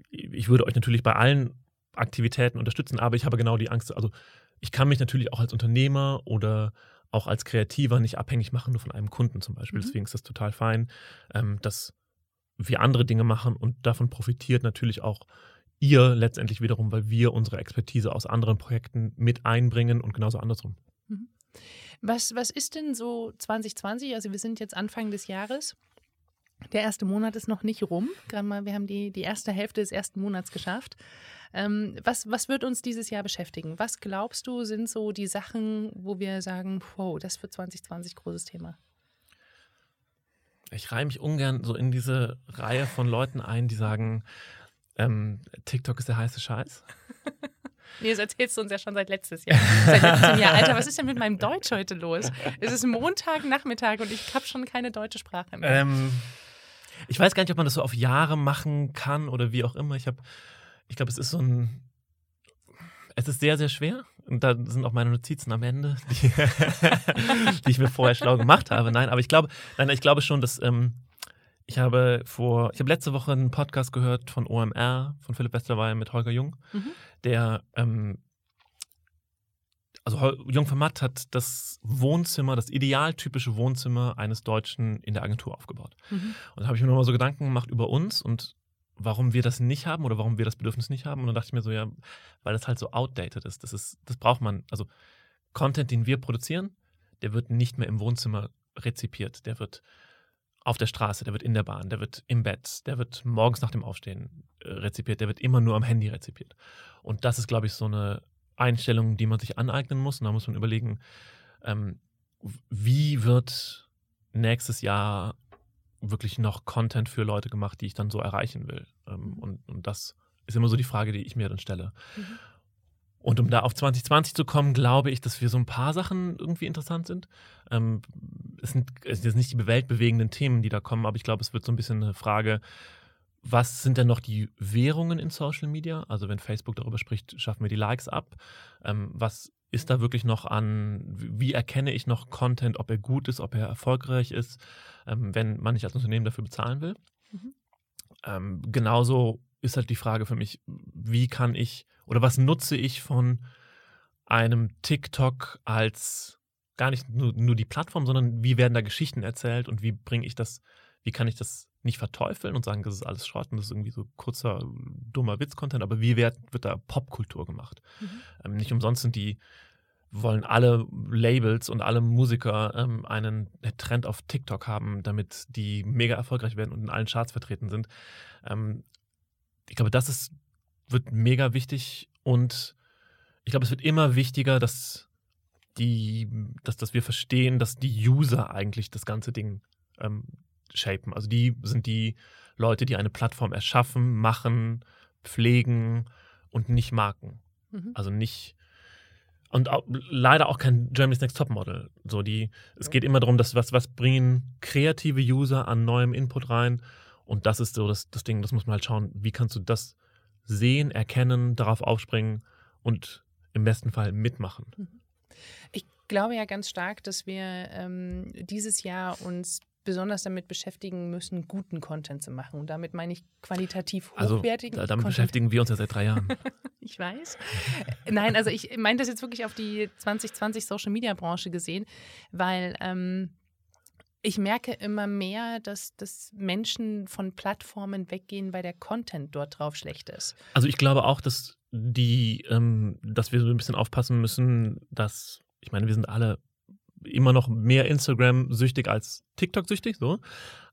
ich würde euch natürlich bei allen Aktivitäten unterstützen, aber ich habe genau die Angst. Also, ich kann mich natürlich auch als Unternehmer oder auch als Kreativer nicht abhängig machen, nur von einem Kunden zum Beispiel. Mhm. Deswegen ist das total fein, ähm, dass wir andere Dinge machen und davon profitiert natürlich auch ihr letztendlich wiederum, weil wir unsere Expertise aus anderen Projekten mit einbringen und genauso andersrum. Was, was ist denn so 2020? Also wir sind jetzt Anfang des Jahres. Der erste Monat ist noch nicht rum. Gerade mal, wir haben die, die erste Hälfte des ersten Monats geschafft. Ähm, was, was wird uns dieses Jahr beschäftigen? Was glaubst du, sind so die Sachen, wo wir sagen, wow, das wird 2020 großes Thema? Ich reihe mich ungern so in diese Reihe von Leuten ein, die sagen, ähm, TikTok ist der heiße Scheiß. Nee, das erzählst du uns ja schon seit letztes Jahr. Seit letztem Jahr. Alter, was ist denn mit meinem Deutsch heute los? Es ist Montagnachmittag und ich habe schon keine deutsche Sprache mehr. Ähm, ich weiß gar nicht, ob man das so auf Jahre machen kann oder wie auch immer. Ich habe, ich glaube, es ist so ein, Es ist sehr, sehr schwer. Und da sind auch meine Notizen am Ende, die, die ich mir vorher schlau gemacht habe. Nein, aber ich glaube, nein, ich glaube schon, dass ähm, ich habe vor, ich habe letzte Woche einen Podcast gehört von OMR, von Philipp Westerwey mit Holger Jung, mhm. der ähm, also Jung von Matt hat das Wohnzimmer, das idealtypische Wohnzimmer eines Deutschen in der Agentur aufgebaut. Mhm. Und da habe ich mir nochmal so Gedanken gemacht über uns und warum wir das nicht haben oder warum wir das Bedürfnis nicht haben. Und dann dachte ich mir so, ja, weil das halt so outdated ist. Das ist, das braucht man. Also Content, den wir produzieren, der wird nicht mehr im Wohnzimmer rezipiert. Der wird auf der Straße, der wird in der Bahn, der wird im Bett, der wird morgens nach dem Aufstehen äh, rezipiert, der wird immer nur am Handy rezipiert. Und das ist, glaube ich, so eine Einstellung, die man sich aneignen muss. Und da muss man überlegen, ähm, wie wird nächstes Jahr wirklich noch Content für Leute gemacht, die ich dann so erreichen will. Ähm, mhm. und, und das ist immer so die Frage, die ich mir dann stelle. Mhm. Und um da auf 2020 zu kommen, glaube ich, dass wir so ein paar Sachen irgendwie interessant sind. Ähm, es sind jetzt nicht die weltbewegenden Themen, die da kommen, aber ich glaube, es wird so ein bisschen eine Frage, was sind denn noch die Währungen in Social Media? Also wenn Facebook darüber spricht, schaffen wir die Likes ab. Ähm, was ist da wirklich noch an, wie erkenne ich noch Content, ob er gut ist, ob er erfolgreich ist, ähm, wenn man nicht als Unternehmen dafür bezahlen will. Mhm. Ähm, genauso ist halt die Frage für mich, wie kann ich oder was nutze ich von einem TikTok als gar nicht nur, nur die Plattform, sondern wie werden da Geschichten erzählt und wie bringe ich das, wie kann ich das nicht verteufeln und sagen, das ist alles Schrott und das ist irgendwie so kurzer, dummer Witz-Content, aber wie wird, wird da Popkultur gemacht? Mhm. Ähm, nicht umsonst sind die, wollen alle Labels und alle Musiker ähm, einen Trend auf TikTok haben, damit die mega erfolgreich werden und in allen Charts vertreten sind. Ähm, ich glaube, das ist, wird mega wichtig und ich glaube, es wird immer wichtiger, dass die, dass, dass wir verstehen, dass die User eigentlich das ganze Ding ähm, shapen. Also die sind die Leute, die eine Plattform erschaffen, machen, pflegen und nicht Marken. Mhm. Also nicht und auch, leider auch kein Germany's Next Topmodel. So die, es geht immer darum, dass was, was bringen kreative User an neuem Input rein. Und das ist so das, das Ding, das muss man halt schauen, wie kannst du das sehen, erkennen, darauf aufspringen und im besten Fall mitmachen. Mhm. Ich glaube ja ganz stark, dass wir ähm, dieses Jahr uns besonders damit beschäftigen müssen, guten Content zu machen. Und damit meine ich qualitativ also, hochwertigen. Also, damit Content. beschäftigen wir uns ja seit drei Jahren. ich weiß. Nein, also ich meine das jetzt wirklich auf die 2020 Social Media Branche gesehen, weil ähm, ich merke immer mehr, dass, dass Menschen von Plattformen weggehen, weil der Content dort drauf schlecht ist. Also ich glaube auch, dass die, ähm, dass wir so ein bisschen aufpassen müssen, dass, ich meine, wir sind alle immer noch mehr Instagram-süchtig als TikTok-süchtig, so.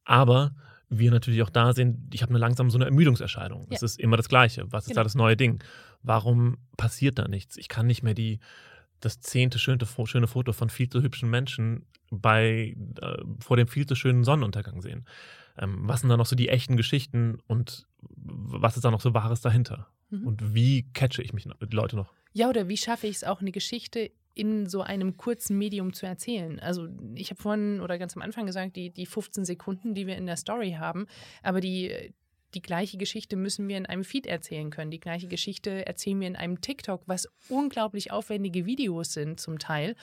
Aber wir natürlich auch da sehen, ich habe eine langsam so eine Ermüdungserscheinung. Es ja. ist immer das Gleiche. Was ist genau. da das neue Ding? Warum passiert da nichts? Ich kann nicht mehr die, das zehnte schöne, schöne Foto von viel zu hübschen Menschen bei, äh, vor dem viel zu schönen Sonnenuntergang sehen. Ähm, was sind da noch so die echten Geschichten und was ist da noch so Wahres dahinter? Mhm. Und wie catche ich mich die Leute noch? Ja, oder wie schaffe ich es auch, eine Geschichte in so einem kurzen Medium zu erzählen. Also ich habe vorhin oder ganz am Anfang gesagt, die, die 15 Sekunden, die wir in der Story haben, aber die, die gleiche Geschichte müssen wir in einem Feed erzählen können. Die gleiche Geschichte erzählen wir in einem TikTok, was unglaublich aufwendige Videos sind zum Teil.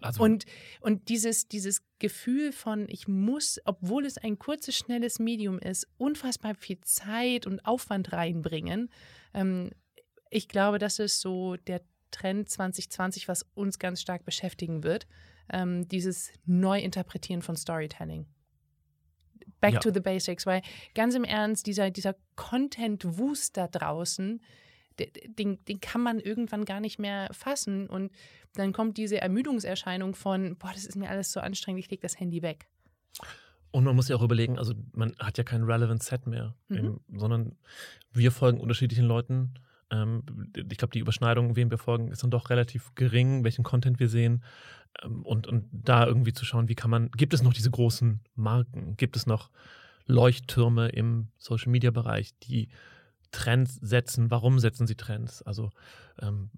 Also und, und dieses, dieses Gefühl von, ich muss, obwohl es ein kurzes, schnelles Medium ist, unfassbar viel Zeit und Aufwand reinbringen. Ähm, ich glaube, das ist so der Trend 2020, was uns ganz stark beschäftigen wird. Ähm, dieses Neuinterpretieren von Storytelling. Back ja. to the basics, weil ganz im Ernst, dieser, dieser Content-Wust da draußen, den, den kann man irgendwann gar nicht mehr fassen. Und dann kommt diese Ermüdungserscheinung von, boah, das ist mir alles so anstrengend, ich lege das Handy weg. Und man muss ja auch überlegen, also man hat ja kein relevant Set mehr, mhm. im, sondern wir folgen unterschiedlichen Leuten ich glaube, die Überschneidung, wem wir folgen, ist dann doch relativ gering, welchen Content wir sehen. Ähm, und, und da irgendwie zu schauen, wie kann man, gibt es noch diese großen Marken? Gibt es noch Leuchttürme im Social Media Bereich, die Trends setzen? Warum setzen sie Trends? Also ähm,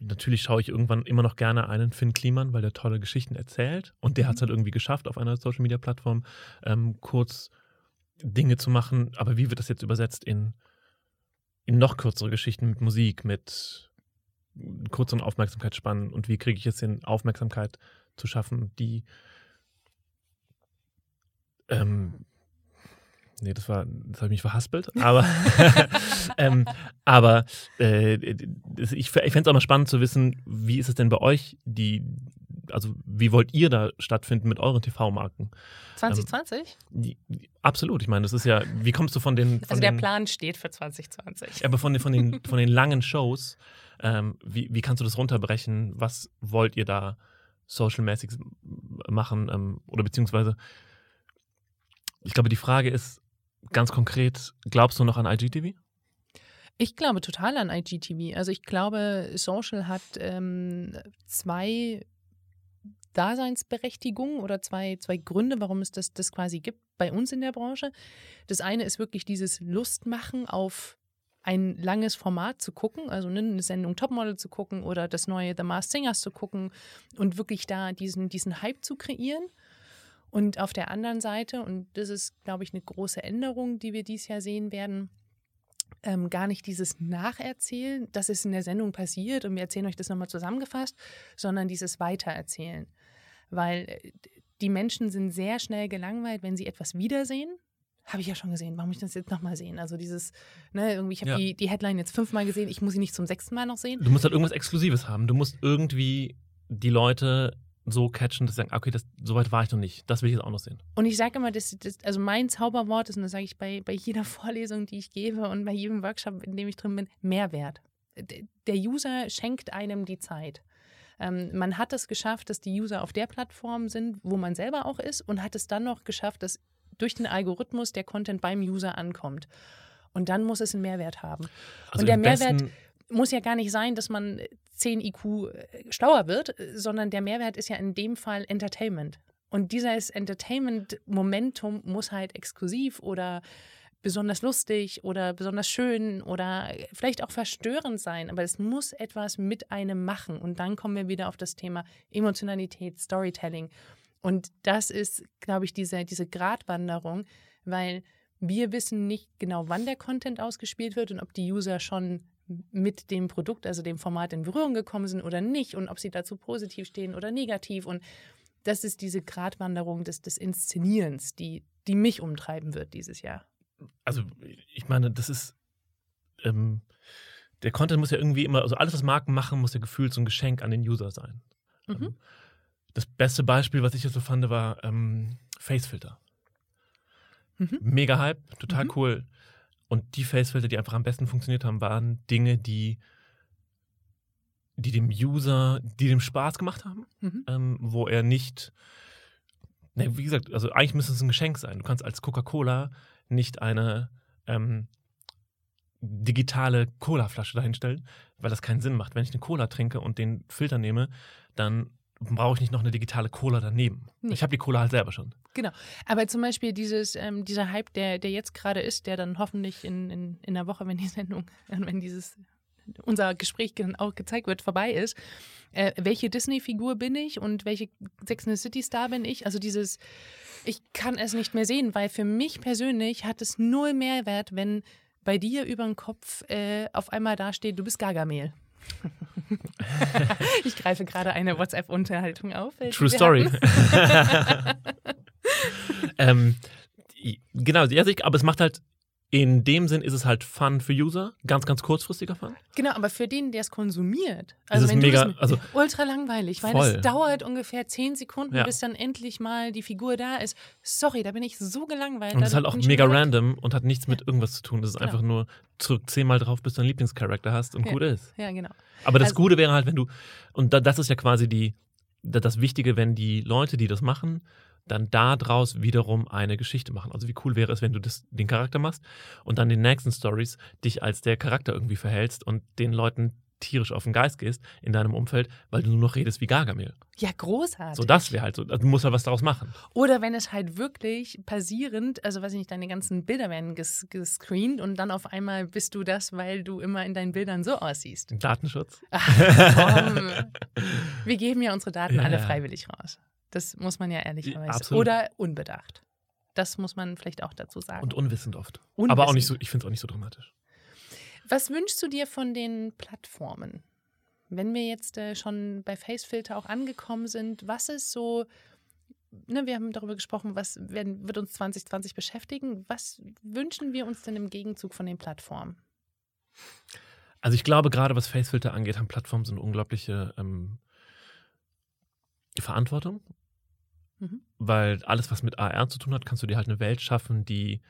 natürlich schaue ich irgendwann immer noch gerne einen Finn Kliman, weil der tolle Geschichten erzählt. Und der hat es mhm. halt irgendwie geschafft, auf einer Social Media Plattform ähm, kurz Dinge zu machen. Aber wie wird das jetzt übersetzt in in noch kürzere Geschichten mit Musik, mit kürzeren Aufmerksamkeitsspannen und wie kriege ich es hin, Aufmerksamkeit zu schaffen, die ähm, Nee, das war, das habe ich mich verhaspelt. Aber, ähm, aber äh, ich, ich fände es auch mal spannend zu wissen, wie ist es denn bei euch, die, also wie wollt ihr da stattfinden mit euren TV-Marken? 2020? Ähm, absolut. Ich meine, das ist ja, wie kommst du von den. Von also der den, Plan steht für 2020. Aber von den, von den, von den langen Shows, ähm, wie, wie kannst du das runterbrechen? Was wollt ihr da social-mäßig machen? Ähm, oder beziehungsweise, ich glaube, die Frage ist, ganz konkret, glaubst du noch an IGTV? Ich glaube total an IGTV. Also ich glaube, Social hat ähm, zwei Daseinsberechtigungen oder zwei, zwei Gründe, warum es das, das quasi gibt bei uns in der Branche. Das eine ist wirklich dieses Lustmachen auf ein langes Format zu gucken, also ne, eine Sendung Topmodel zu gucken oder das neue The Masked Singers zu gucken und wirklich da diesen, diesen Hype zu kreieren. Und auf der anderen Seite, und das ist, glaube ich, eine große Änderung, die wir dieses Jahr sehen werden, ähm, gar nicht dieses Nacherzählen, das ist in der Sendung passiert und wir erzählen euch das nochmal zusammengefasst, sondern dieses Weitererzählen. Weil äh, die Menschen sind sehr schnell gelangweilt, wenn sie etwas wiedersehen. Habe ich ja schon gesehen, warum muss ich das jetzt nochmal sehen? Also dieses, ne, irgendwie, ich habe ja. die, die Headline jetzt fünfmal gesehen, ich muss sie nicht zum sechsten Mal noch sehen. Du musst halt irgendwas Exklusives haben. Du musst irgendwie die Leute so catchen, dass sie sagen, okay, das, so weit war ich noch nicht. Das will ich jetzt auch noch sehen. Und ich sage immer, das, das, also mein Zauberwort ist, und das sage ich bei, bei jeder Vorlesung, die ich gebe und bei jedem Workshop, in dem ich drin bin, Mehrwert. Der User schenkt einem die Zeit. Ähm, man hat es geschafft, dass die User auf der Plattform sind, wo man selber auch ist und hat es dann noch geschafft, dass durch den Algorithmus der Content beim User ankommt. Und dann muss es einen Mehrwert haben. Also und der Mehrwert muss ja gar nicht sein, dass man 10 IQ äh, schlauer wird, sondern der Mehrwert ist ja in dem Fall Entertainment. Und dieses Entertainment-Momentum muss halt exklusiv oder besonders lustig oder besonders schön oder vielleicht auch verstörend sein, aber es muss etwas mit einem machen. Und dann kommen wir wieder auf das Thema Emotionalität, Storytelling. Und das ist, glaube ich, diese, diese Gratwanderung, weil wir wissen nicht genau, wann der Content ausgespielt wird und ob die User schon mit dem Produkt, also dem Format in Berührung gekommen sind oder nicht und ob sie dazu positiv stehen oder negativ. Und das ist diese Gratwanderung des, des Inszenierens, die, die mich umtreiben wird dieses Jahr. Also ich meine, das ist, ähm, der Content muss ja irgendwie immer, also alles, was Marken machen, muss ja gefühlt so ein Geschenk an den User sein. Mhm. Ähm, das beste Beispiel, was ich jetzt so fand, war ähm, Facefilter. Mhm. Mega Hype, total mhm. cool. Und die Facefilter, die einfach am besten funktioniert haben, waren Dinge, die, die dem User, die dem Spaß gemacht haben, mhm. ähm, wo er nicht, ne, wie gesagt, also eigentlich müsste es ein Geschenk sein. Du kannst als Coca-Cola nicht eine ähm, digitale Cola-Flasche dahinstellen, weil das keinen Sinn macht. Wenn ich eine Cola trinke und den Filter nehme, dann brauche ich nicht noch eine digitale Cola daneben. Nee. Ich habe die Cola halt selber schon. Genau. Aber zum Beispiel dieses, ähm, dieser Hype, der, der jetzt gerade ist, der dann hoffentlich in, in, in einer Woche, wenn die Sendung, wenn dieses unser Gespräch auch gezeigt wird, vorbei ist, äh, welche Disney-Figur bin ich und welche Sex in the City-Star bin ich? Also dieses, ich kann es nicht mehr sehen, weil für mich persönlich hat es null Mehrwert, wenn bei dir über den Kopf äh, auf einmal dasteht, du bist Gargamel. ich greife gerade eine WhatsApp-Unterhaltung auf. True Story. ähm, genau, aber es macht halt in dem Sinn ist es halt Fun für User, ganz, ganz kurzfristiger Fun. Genau, aber für den, der es konsumiert, also wenn mega, du also ultra langweilig, weil voll. es dauert ungefähr zehn Sekunden, ja. bis dann endlich mal die Figur da ist. Sorry, da bin ich so gelangweilt. Und es ist halt auch mega random und hat nichts ja. mit irgendwas zu tun. Das ist genau. einfach nur zurück zehnmal drauf, bis du einen Lieblingscharakter hast und ja. gut ist. Ja, genau. Aber das also, Gute wäre halt, wenn du, und das ist ja quasi die, das Wichtige, wenn die Leute, die das machen, dann daraus wiederum eine Geschichte machen. Also wie cool wäre es, wenn du das, den Charakter machst und dann in den nächsten Stories dich als der Charakter irgendwie verhältst und den Leuten tierisch auf den Geist gehst in deinem Umfeld, weil du nur noch redest wie Gargamel. Ja, großartig. So, das wäre halt so. Also du musst halt was daraus machen. Oder wenn es halt wirklich passierend, also weiß ich nicht, deine ganzen Bilder werden ges gescreent und dann auf einmal bist du das, weil du immer in deinen Bildern so aussiehst. Datenschutz. Ach, komm. Wir geben ja unsere Daten ja. alle freiwillig raus. Das muss man ja ehrlicherweise. Absolut. Oder unbedacht. Das muss man vielleicht auch dazu sagen. Und unwissend oft. Unwissend. Aber auch nicht so, ich finde es auch nicht so dramatisch. Was wünschst du dir von den Plattformen? Wenn wir jetzt äh, schon bei Facefilter auch angekommen sind, was ist so, ne, wir haben darüber gesprochen, was werden, wird uns 2020 beschäftigen. Was wünschen wir uns denn im Gegenzug von den Plattformen? Also ich glaube, gerade was Facefilter angeht, haben Plattformen so eine unglaubliche ähm, Verantwortung. Mhm. Weil alles, was mit AR zu tun hat, kannst du dir halt eine Welt schaffen, die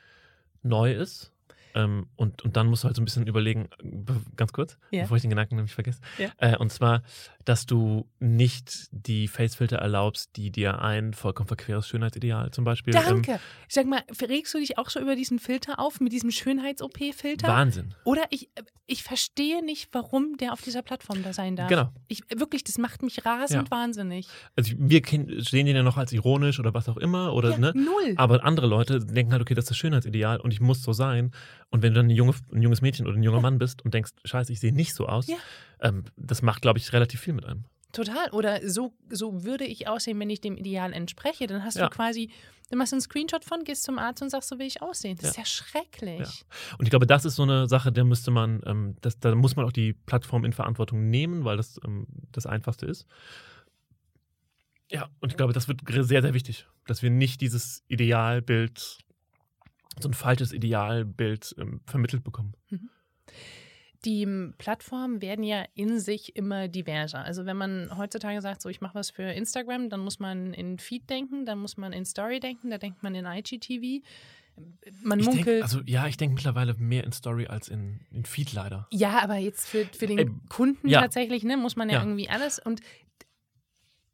neu ist ähm, und, und dann musst du halt so ein bisschen überlegen, ganz kurz, ja. bevor ich den Gedanken nämlich vergesse. Ja. Äh, und zwar, dass du nicht die Facefilter erlaubst, die dir ein vollkommen verqueres Schönheitsideal zum Beispiel. Danke. Ähm, ich sag mal, regst du dich auch so über diesen Filter auf, mit diesem Schönheits-OP-Filter? Wahnsinn. Oder ich, ich verstehe nicht, warum der auf dieser Plattform da sein darf. Genau. Ich, wirklich, das macht mich rasend ja. wahnsinnig. Also wir sehen den ja noch als ironisch oder was auch immer. Oder, ja, ne? Null. Aber andere Leute denken halt, okay, das ist das Schönheitsideal und ich muss so sein. Und wenn du dann ein, junge, ein junges Mädchen oder ein junger ja. Mann bist und denkst, scheiße, ich sehe nicht so aus, ähm, das macht, glaube ich, relativ viel mit einem. Total. Oder so, so würde ich aussehen, wenn ich dem Ideal entspreche. Dann hast ja. du quasi, dann machst du einen Screenshot von, gehst zum Arzt und sagst, so will ich aussehen. Das ist ja schrecklich. Und ich glaube, das ist so eine Sache, der müsste man, ähm, das, da muss man auch die Plattform in Verantwortung nehmen, weil das ähm, das Einfachste ist. Ja, und ich glaube, das wird sehr, sehr wichtig, dass wir nicht dieses Idealbild so ein falsches Idealbild ähm, vermittelt bekommen. Mhm. Die Plattformen werden ja in sich immer diverser. Also wenn man heutzutage sagt, so ich mache was für Instagram, dann muss man in Feed denken, dann muss man in Story denken, da denkt man in IGTV. Man ich munkelt. Denk, also ja, ich denke mittlerweile mehr in Story als in, in Feed leider. Ja, aber jetzt für, für den äh, Kunden ja. tatsächlich, ne, muss man ja, ja irgendwie alles. Und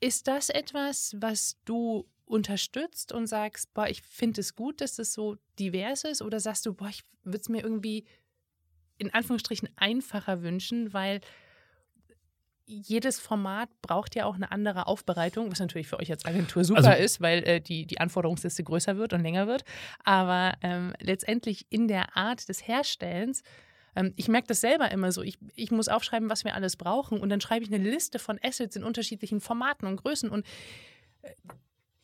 ist das etwas, was du unterstützt und sagst, boah, ich finde es gut, dass das so divers ist? Oder sagst du, boah, ich würde es mir irgendwie in Anführungsstrichen einfacher wünschen, weil jedes Format braucht ja auch eine andere Aufbereitung, was natürlich für euch als Agentur super also, ist, weil äh, die, die Anforderungsliste größer wird und länger wird. Aber ähm, letztendlich in der Art des Herstellens, ähm, ich merke das selber immer so, ich, ich muss aufschreiben, was wir alles brauchen und dann schreibe ich eine Liste von Assets in unterschiedlichen Formaten und Größen und äh,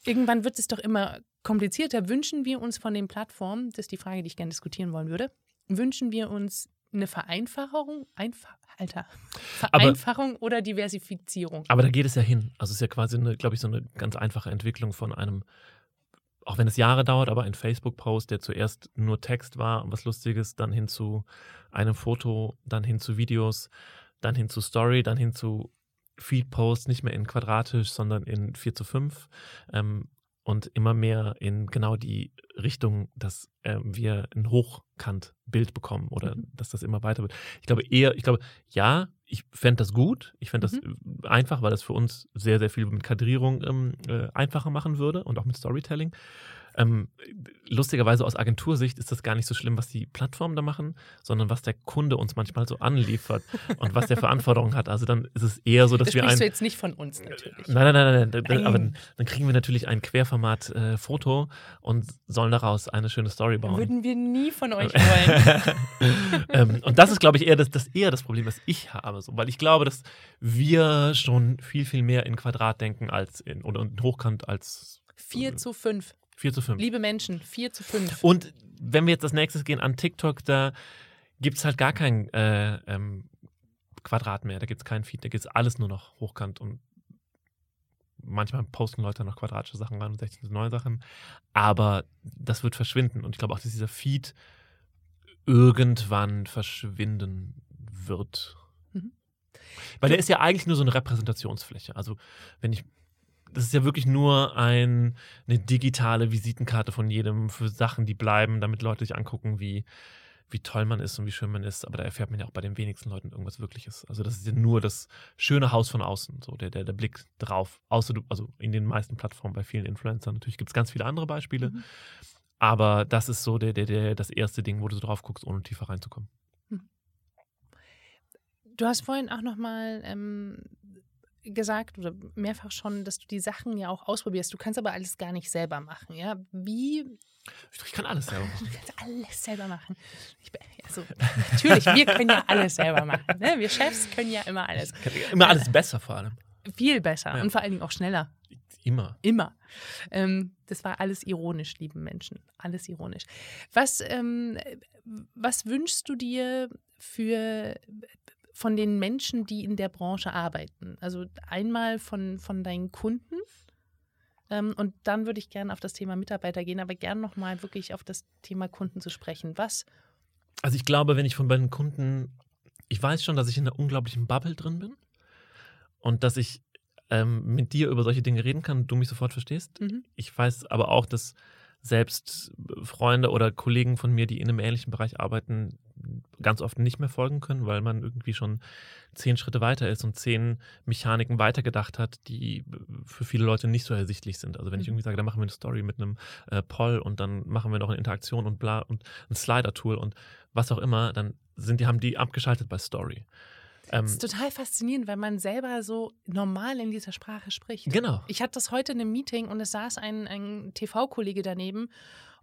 Irgendwann wird es doch immer komplizierter. Wünschen wir uns von den Plattformen, das ist die Frage, die ich gerne diskutieren wollen würde, wünschen wir uns eine Vereinfachung, Einfa Alter, Vereinfachung aber, oder Diversifizierung? Aber da geht es ja hin. Also es ist ja quasi, glaube ich, so eine ganz einfache Entwicklung von einem, auch wenn es Jahre dauert, aber ein Facebook-Post, der zuerst nur Text war was Lustiges, dann hin zu einem Foto, dann hin zu Videos, dann hin zu Story, dann hin zu Feed-Posts nicht mehr in quadratisch, sondern in 4 zu 5 ähm, und immer mehr in genau die Richtung, dass äh, wir ein Hochkant-Bild bekommen oder mhm. dass das immer weiter wird. Ich glaube eher, ich glaube, ja, ich fände das gut. Ich fände das mhm. einfach, weil das für uns sehr, sehr viel mit Kadrierung ähm, äh, einfacher machen würde und auch mit Storytelling. Ähm, lustigerweise aus Agentursicht ist das gar nicht so schlimm, was die Plattformen da machen, sondern was der Kunde uns manchmal so anliefert und was der für Anforderungen hat. Also dann ist es eher so, dass das wir ein. du jetzt nicht von uns natürlich. Nein, nein, nein, nein. nein. Aber dann kriegen wir natürlich ein Querformat-Foto äh, und sollen daraus eine schöne Story bauen. Würden wir nie von euch wollen. ähm, und das ist, glaube ich, eher das, das, eher das Problem, was ich habe. So, weil ich glaube, dass wir schon viel, viel mehr in Quadrat denken als in oder in Hochkant als 4 zu 5. 4 zu 5. Liebe Menschen, 4 zu 5. Und wenn wir jetzt das nächste gehen an TikTok, da gibt es halt gar kein äh, ähm, Quadrat mehr. Da gibt es keinen Feed, da gibt es alles nur noch hochkant und manchmal posten Leute noch quadratische Sachen rein und 16 neue Sachen. Aber das wird verschwinden. Und ich glaube auch, dass dieser Feed irgendwann verschwinden wird. Mhm. Weil der ist ja eigentlich nur so eine Repräsentationsfläche. Also, wenn ich das ist ja wirklich nur ein, eine digitale Visitenkarte von jedem für Sachen, die bleiben, damit Leute sich angucken, wie, wie toll man ist und wie schön man ist. Aber da erfährt man ja auch bei den wenigsten Leuten irgendwas Wirkliches. Also das ist ja nur das schöne Haus von außen, so der, der, der Blick drauf. Außer du, also in den meisten Plattformen bei vielen Influencern. Natürlich gibt es ganz viele andere Beispiele. Mhm. Aber das ist so der, der, der, das erste Ding, wo du so drauf guckst, ohne tiefer reinzukommen. Mhm. Du hast vorhin auch nochmal ähm, gesagt oder mehrfach schon, dass du die Sachen ja auch ausprobierst. Du kannst aber alles gar nicht selber machen, ja? Wie ich kann alles selber machen. Du kannst alles selber machen. Ich, also, natürlich, wir können ja alles selber machen. Ne? Wir Chefs können ja immer alles. Immer alles besser vor allem. Viel besser ja. und vor allen Dingen auch schneller. Immer. Immer. Ähm, das war alles ironisch, lieben Menschen. Alles ironisch. Was, ähm, was wünschst du dir für von den Menschen, die in der Branche arbeiten. Also einmal von, von deinen Kunden. Ähm, und dann würde ich gerne auf das Thema Mitarbeiter gehen, aber gerne nochmal wirklich auf das Thema Kunden zu sprechen. Was? Also ich glaube, wenn ich von meinen Kunden, ich weiß schon, dass ich in einer unglaublichen Bubble drin bin und dass ich ähm, mit dir über solche Dinge reden kann und du mich sofort verstehst. Mhm. Ich weiß aber auch, dass selbst Freunde oder Kollegen von mir, die in einem ähnlichen Bereich arbeiten, ganz oft nicht mehr folgen können, weil man irgendwie schon zehn Schritte weiter ist und zehn Mechaniken weitergedacht hat, die für viele Leute nicht so ersichtlich sind. Also wenn ich mhm. irgendwie sage, da machen wir eine Story mit einem äh, Poll und dann machen wir noch eine Interaktion und bla und ein Slider-Tool und was auch immer, dann sind die, haben die abgeschaltet bei Story. Ähm, das ist total faszinierend, weil man selber so normal in dieser Sprache spricht. Genau. Ich hatte das heute in einem Meeting und es saß ein, ein TV-Kollege daneben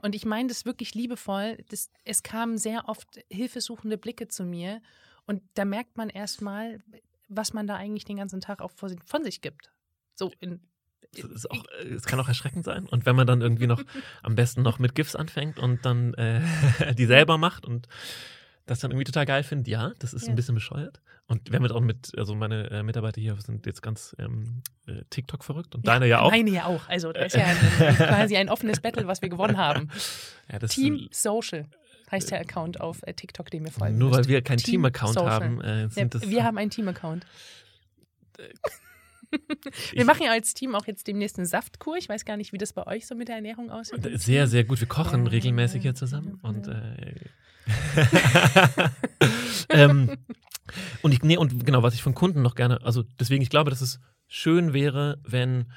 und ich meine das wirklich liebevoll. Das, es kamen sehr oft hilfesuchende Blicke zu mir und da merkt man erstmal, was man da eigentlich den ganzen Tag auch von sich gibt. So in, es, auch, es, kann auch erschreckend sein. Und wenn man dann irgendwie noch am besten noch mit GIFs anfängt und dann äh, die selber macht und das dann irgendwie total geil findet, ja, das ist ja. ein bisschen bescheuert. Und wir haben jetzt auch mit, also meine äh, Mitarbeiter hier sind jetzt ganz ähm, äh, TikTok verrückt und ja, deine ja auch. Meine ja auch. Also das ist ja ein, quasi ein offenes Battle, was wir gewonnen haben. Ja, Team Social heißt der Account auf äh, TikTok, den wir folgen. Nur weil wir keinen Team-Account Team haben. Äh, sind ja, wir haben einen Team-Account. wir machen ja als Team auch jetzt demnächst einen Saftkur. Ich weiß gar nicht, wie das bei euch so mit der Ernährung aussieht. Sehr, sehr gut. Wir kochen regelmäßig hier zusammen. Und äh, ähm, und ich, nee, und genau, was ich von Kunden noch gerne, also deswegen, ich glaube, dass es schön wäre, wenn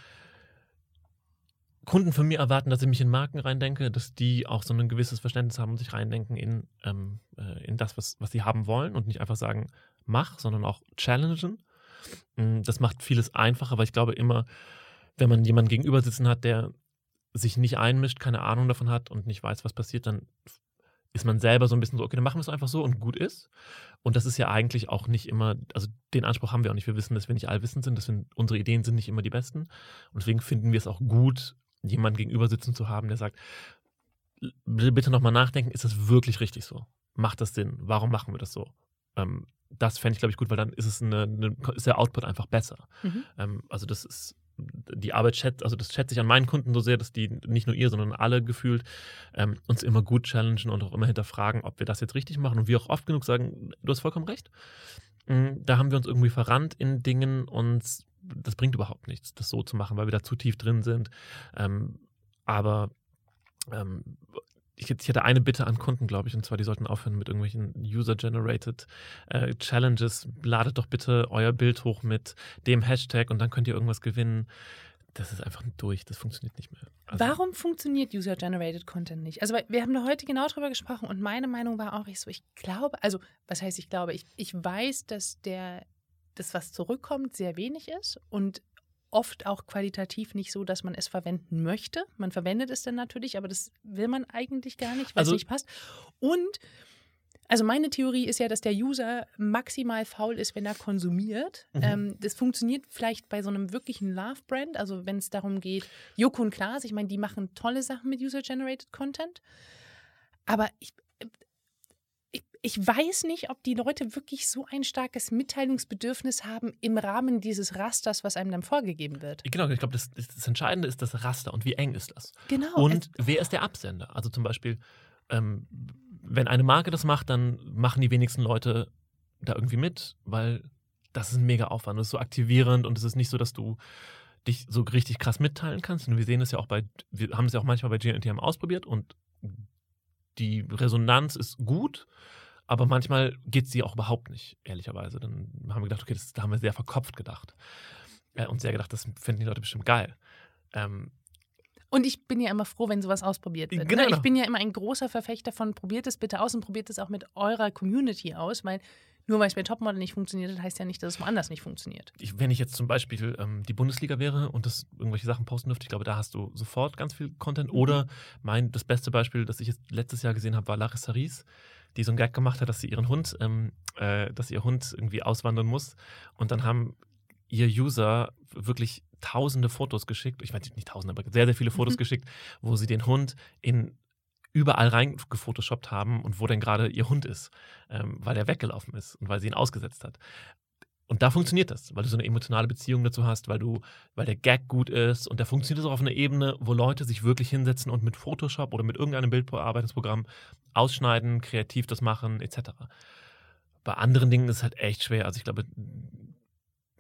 Kunden von mir erwarten, dass ich mich in Marken reindenke, dass die auch so ein gewisses Verständnis haben und sich reindenken in, ähm, äh, in das, was, was sie haben wollen und nicht einfach sagen, mach, sondern auch challengen. Mm, das macht vieles einfacher, weil ich glaube immer, wenn man jemanden gegenüber sitzen hat, der sich nicht einmischt, keine Ahnung davon hat und nicht weiß, was passiert, dann ist man selber so ein bisschen so, okay, dann machen wir es einfach so und gut ist. Und das ist ja eigentlich auch nicht immer, also den Anspruch haben wir auch nicht. Wir wissen, dass wir nicht allwissend sind, dass wir, unsere Ideen sind nicht immer die besten. Und deswegen finden wir es auch gut, jemanden gegenüber sitzen zu haben, der sagt, bitte nochmal nachdenken, ist das wirklich richtig so? Macht das Sinn? Warum machen wir das so? Ähm, das fände ich, glaube ich, gut, weil dann ist es eine, eine, ist der Output einfach besser. Mhm. Ähm, also das ist die Arbeit schätzt, also das schätze ich an meinen Kunden so sehr, dass die nicht nur ihr, sondern alle gefühlt ähm, uns immer gut challengen und auch immer hinterfragen, ob wir das jetzt richtig machen und wir auch oft genug sagen, du hast vollkommen recht. Mhm, da haben wir uns irgendwie verrannt in Dingen und das bringt überhaupt nichts, das so zu machen, weil wir da zu tief drin sind. Ähm, aber ähm, ich, hatte eine Bitte an Kunden, glaube ich, und zwar, die sollten aufhören mit irgendwelchen User-Generated äh, Challenges. Ladet doch bitte euer Bild hoch mit dem Hashtag und dann könnt ihr irgendwas gewinnen. Das ist einfach durch, das funktioniert nicht mehr. Also Warum funktioniert User-Generated Content nicht? Also, wir haben da heute genau drüber gesprochen und meine Meinung war auch, ich so, ich glaube, also, was heißt, ich glaube, ich, ich weiß, dass der, das, was zurückkommt, sehr wenig ist und oft auch qualitativ nicht so, dass man es verwenden möchte. Man verwendet es dann natürlich, aber das will man eigentlich gar nicht, weil also, es nicht passt. Und also meine Theorie ist ja, dass der User maximal faul ist, wenn er konsumiert. Mhm. Ähm, das funktioniert vielleicht bei so einem wirklichen Love-Brand, also wenn es darum geht, Joko und Klaas, ich meine, die machen tolle Sachen mit User-Generated Content. Aber ich, ich weiß nicht, ob die Leute wirklich so ein starkes Mitteilungsbedürfnis haben im Rahmen dieses Rasters, was einem dann vorgegeben wird. Genau, ich glaube, das, das, Entscheidende ist das Raster und wie eng ist das. Genau. Und wer ist der Absender? Also zum Beispiel, ähm, wenn eine Marke das macht, dann machen die wenigsten Leute da irgendwie mit, weil das ist ein mega Aufwand. Das ist so aktivierend und es ist nicht so, dass du dich so richtig krass mitteilen kannst. Und wir sehen es ja auch bei, wir haben es ja auch manchmal bei GNTM ausprobiert und die Resonanz ist gut aber manchmal geht sie auch überhaupt nicht, ehrlicherweise. Dann haben wir gedacht, okay, das, da haben wir sehr verkopft gedacht. Äh, und sehr gedacht, das finden die Leute bestimmt geil. Ähm, und ich bin ja immer froh, wenn sowas ausprobiert wird. Ne? Genau. Ich bin ja immer ein großer Verfechter von, probiert es bitte aus und probiert es auch mit eurer Community aus, weil nur weil es bei Topmodel nicht funktioniert hat, heißt ja nicht, dass es woanders nicht funktioniert. Ich, wenn ich jetzt zum Beispiel ähm, die Bundesliga wäre und das irgendwelche Sachen posten dürfte, ich glaube, da hast du sofort ganz viel Content. Mhm. Oder mein, das beste Beispiel, das ich jetzt letztes Jahr gesehen habe, war Larissa Ries die so einen Gag gemacht hat, dass sie ihren Hund, ähm, äh, dass ihr Hund irgendwie auswandern muss. Und dann haben ihr User wirklich tausende Fotos geschickt, ich weiß nicht tausende, aber sehr, sehr viele Fotos mhm. geschickt, wo sie den Hund in überall reingefotoshoppt haben und wo denn gerade ihr Hund ist, ähm, weil er weggelaufen ist und weil sie ihn ausgesetzt hat. Und da funktioniert das, weil du so eine emotionale Beziehung dazu hast, weil du, weil der Gag gut ist und da funktioniert es auch auf einer Ebene, wo Leute sich wirklich hinsetzen und mit Photoshop oder mit irgendeinem Bildbearbeitungsprogramm ausschneiden, kreativ das machen, etc. Bei anderen Dingen ist es halt echt schwer. Also ich glaube,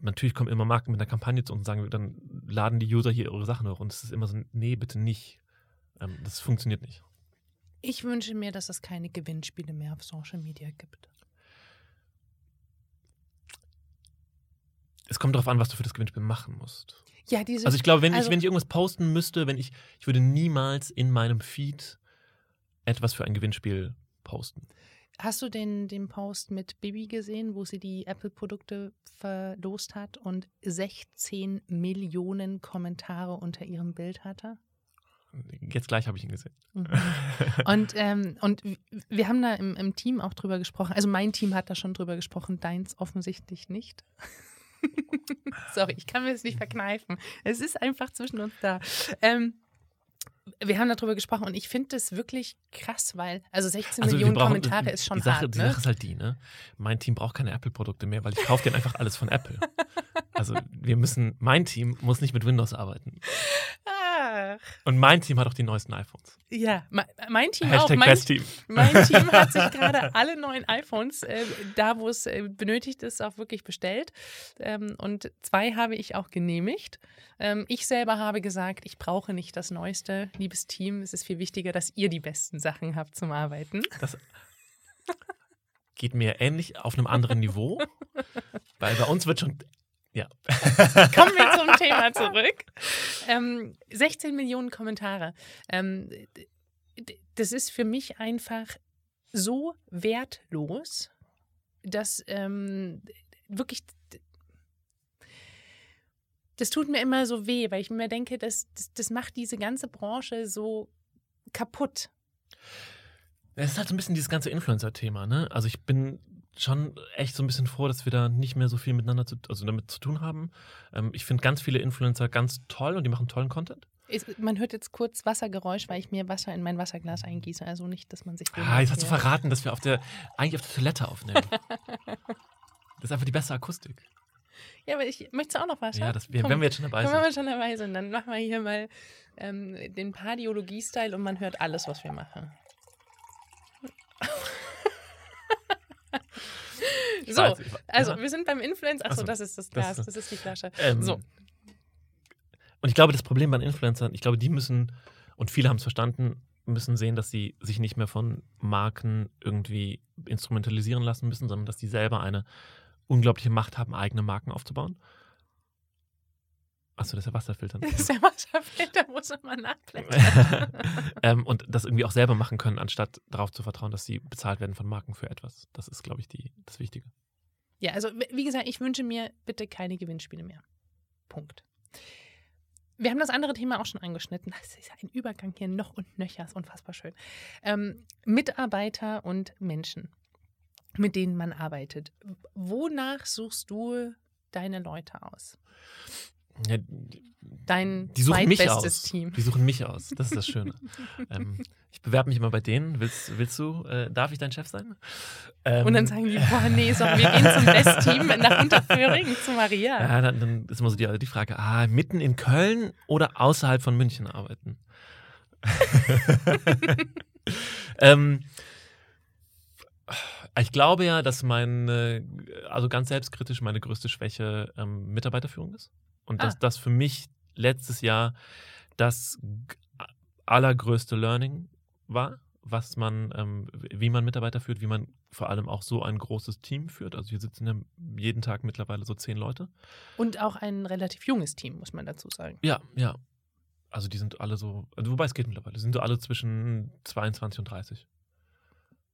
natürlich kommen immer Marken mit einer Kampagne zu uns und sagen, dann laden die User hier ihre Sachen hoch und es ist immer so, nee, bitte nicht. Ähm, das funktioniert nicht. Ich wünsche mir, dass es keine Gewinnspiele mehr auf Social Media gibt. Es kommt darauf an, was du für das Gewinnspiel machen musst. Ja, diese, Also ich glaube, wenn, also- ich, wenn ich irgendwas posten müsste, wenn ich, ich würde niemals in meinem Feed etwas für ein Gewinnspiel posten. Hast du den, den Post mit Bibi gesehen, wo sie die Apple-Produkte verlost hat und 16 Millionen Kommentare unter ihrem Bild hatte? Jetzt gleich habe ich ihn gesehen. Mhm. Und, ähm, und wir haben da im, im Team auch drüber gesprochen. Also mein Team hat da schon drüber gesprochen, deins offensichtlich nicht. Sorry, ich kann mir das nicht verkneifen. Es ist einfach zwischen uns da. Ähm, wir haben darüber gesprochen und ich finde das wirklich krass, weil, also 16 Also Millionen brauchen- Kommentare ist schon die Sache, hart, Die ne? Sache ist halt die, ne? Mein Team braucht keine Apple-Produkte mehr, weil ich kaufe denen einfach alles von Apple. Also wir müssen, mein Team muss nicht mit Windows arbeiten. Ach, Und mein Team hat auch die neuesten iPhones. ja, me- mein Team auch. Hashtag Mein, Best Team. mein Team hat sich gerade alle neuen iPhones, äh, da wo es äh, benötigt ist, auch wirklich bestellt. Ähm, und zwei habe ich auch genehmigt. Ähm, ich selber habe gesagt, ich brauche nicht das Neueste. Liebes Team, es ist viel wichtiger, dass ihr die besten Sachen habt zum Arbeiten. Das geht mir ähnlich auf einem anderen Niveau, weil bei uns wird schon, ja, Kommen wir zum Thema zurück. Ähm, 16 Millionen Kommentare. Ähm, das ist für mich einfach so wertlos, dass ähm, wirklich. Das tut mir immer so weh, weil ich mir denke, das, das, das macht diese ganze Branche so kaputt. Es ist halt so ein bisschen dieses ganze Influencer-Thema, ne? Also ich bin schon echt so ein bisschen froh, dass wir da nicht mehr so viel miteinander zu, also damit zu tun haben. Ähm, ich finde ganz viele Influencer ganz toll und die machen tollen Content. Ist, man hört jetzt kurz Wassergeräusch, weil ich mir Wasser in mein Wasserglas eingieße. Also nicht, dass man sich. Ah, jetzt hast du verraten, dass wir auf der, eigentlich auf der Toilette aufnehmen. das ist einfach die bessere Akustik. Ja, aber ich möchte auch noch was. Ja, das, wir, Komm, wenn wir jetzt schon dabei Komm, sind. wenn wir schon dabei sind, dann machen wir hier mal ähm, den Pardiologie-Style und man hört alles, was wir machen. So, weiß, ich also Ja. wir sind beim Influencer. Achso, Ach so, das ist das Glas, das ist die Flasche. Ähm, so, Und ich glaube, das Problem bei den Influencern, ich glaube, die müssen, und viele haben es verstanden, müssen sehen, dass sie sich nicht mehr von Marken irgendwie instrumentalisieren lassen müssen, sondern dass die selber eine unglaubliche Macht haben, eigene Marken aufzubauen. Achso, das ist der Wasserfilter. das ist der Wasserfilter, muss man nachblättern. ähm, und das irgendwie auch selber machen können, anstatt darauf zu vertrauen, dass sie bezahlt werden von Marken für etwas. Das ist, glaube ich, die, das Wichtige. Ja, also wie gesagt, ich wünsche mir bitte keine Gewinnspiele mehr. Punkt. Wir haben das andere Thema auch schon angeschnitten. Das ist ein Übergang hier noch und nöcher, ist unfassbar schön. Ähm, Mitarbeiter und Menschen, mit denen man arbeitet. Wonach suchst du deine Leute aus? Ja, Dein die suchen mich aus. Team. Die suchen mich aus. Das ist das Schöne. ähm, ich bewerbe mich immer bei denen. Willst, willst du, äh, darf ich dein Chef sein? Ähm, Und dann sagen die, boah, nee, sorry, wir gehen zum Best-Team nach Unterföhring zu Maria. Ja, dann, dann ist immer so die, die Frage, ah, mitten in Köln oder außerhalb von München arbeiten? ähm, ich glaube ja, dass meine, also ganz selbstkritisch, meine größte Schwäche ähm, Mitarbeiterführung ist. Und dass Ah. das für mich letztes Jahr das allergrößte Learning war, was man, ähm, wie man Mitarbeiter führt, wie man vor allem auch so ein großes Team führt. Also hier sitzen ja jeden Tag mittlerweile so zehn Leute. Und auch ein relativ junges Team, muss man dazu sagen. Ja, ja. Also die sind alle so, also wobei es geht mittlerweile, die sind so alle zwischen 22 und 30.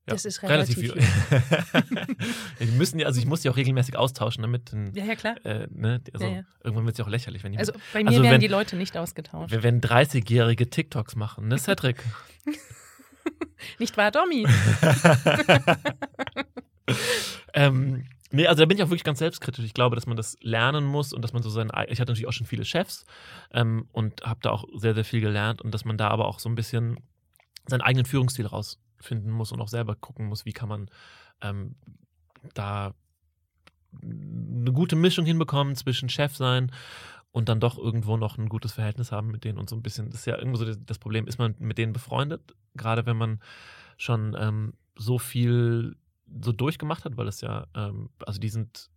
Ja, Das ist relativ ja, die müssen ja, also ich muss die auch regelmäßig austauschen, damit, dann, Ja, ja, klar. äh, ne, also Ja, ja. irgendwann wird es ja auch lächerlich, wenn die Also bei mir Also werden wenn- die Leute nicht ausgetauscht. wenn 30-jährige TikToks machen, ne, Cedric? Nicht wahr, Domi? ähm, nee, also da bin ich auch wirklich ganz selbstkritisch. Ich glaube, dass man das lernen muss und dass man so sein, ich hatte natürlich auch schon viele Chefs ähm, und habe da auch sehr, sehr viel gelernt und dass man da aber auch so ein bisschen seinen eigenen Führungsstil rausfinden muss und auch selber gucken muss, wie kann man ähm, da eine gute Mischung hinbekommen zwischen Chef sein und dann doch irgendwo noch ein gutes Verhältnis haben mit denen und so ein bisschen, das ist ja irgendwo so das Problem, ist man mit denen befreundet, gerade wenn man schon ähm, so viel so durchgemacht hat, weil es ja, ähm, also die sind,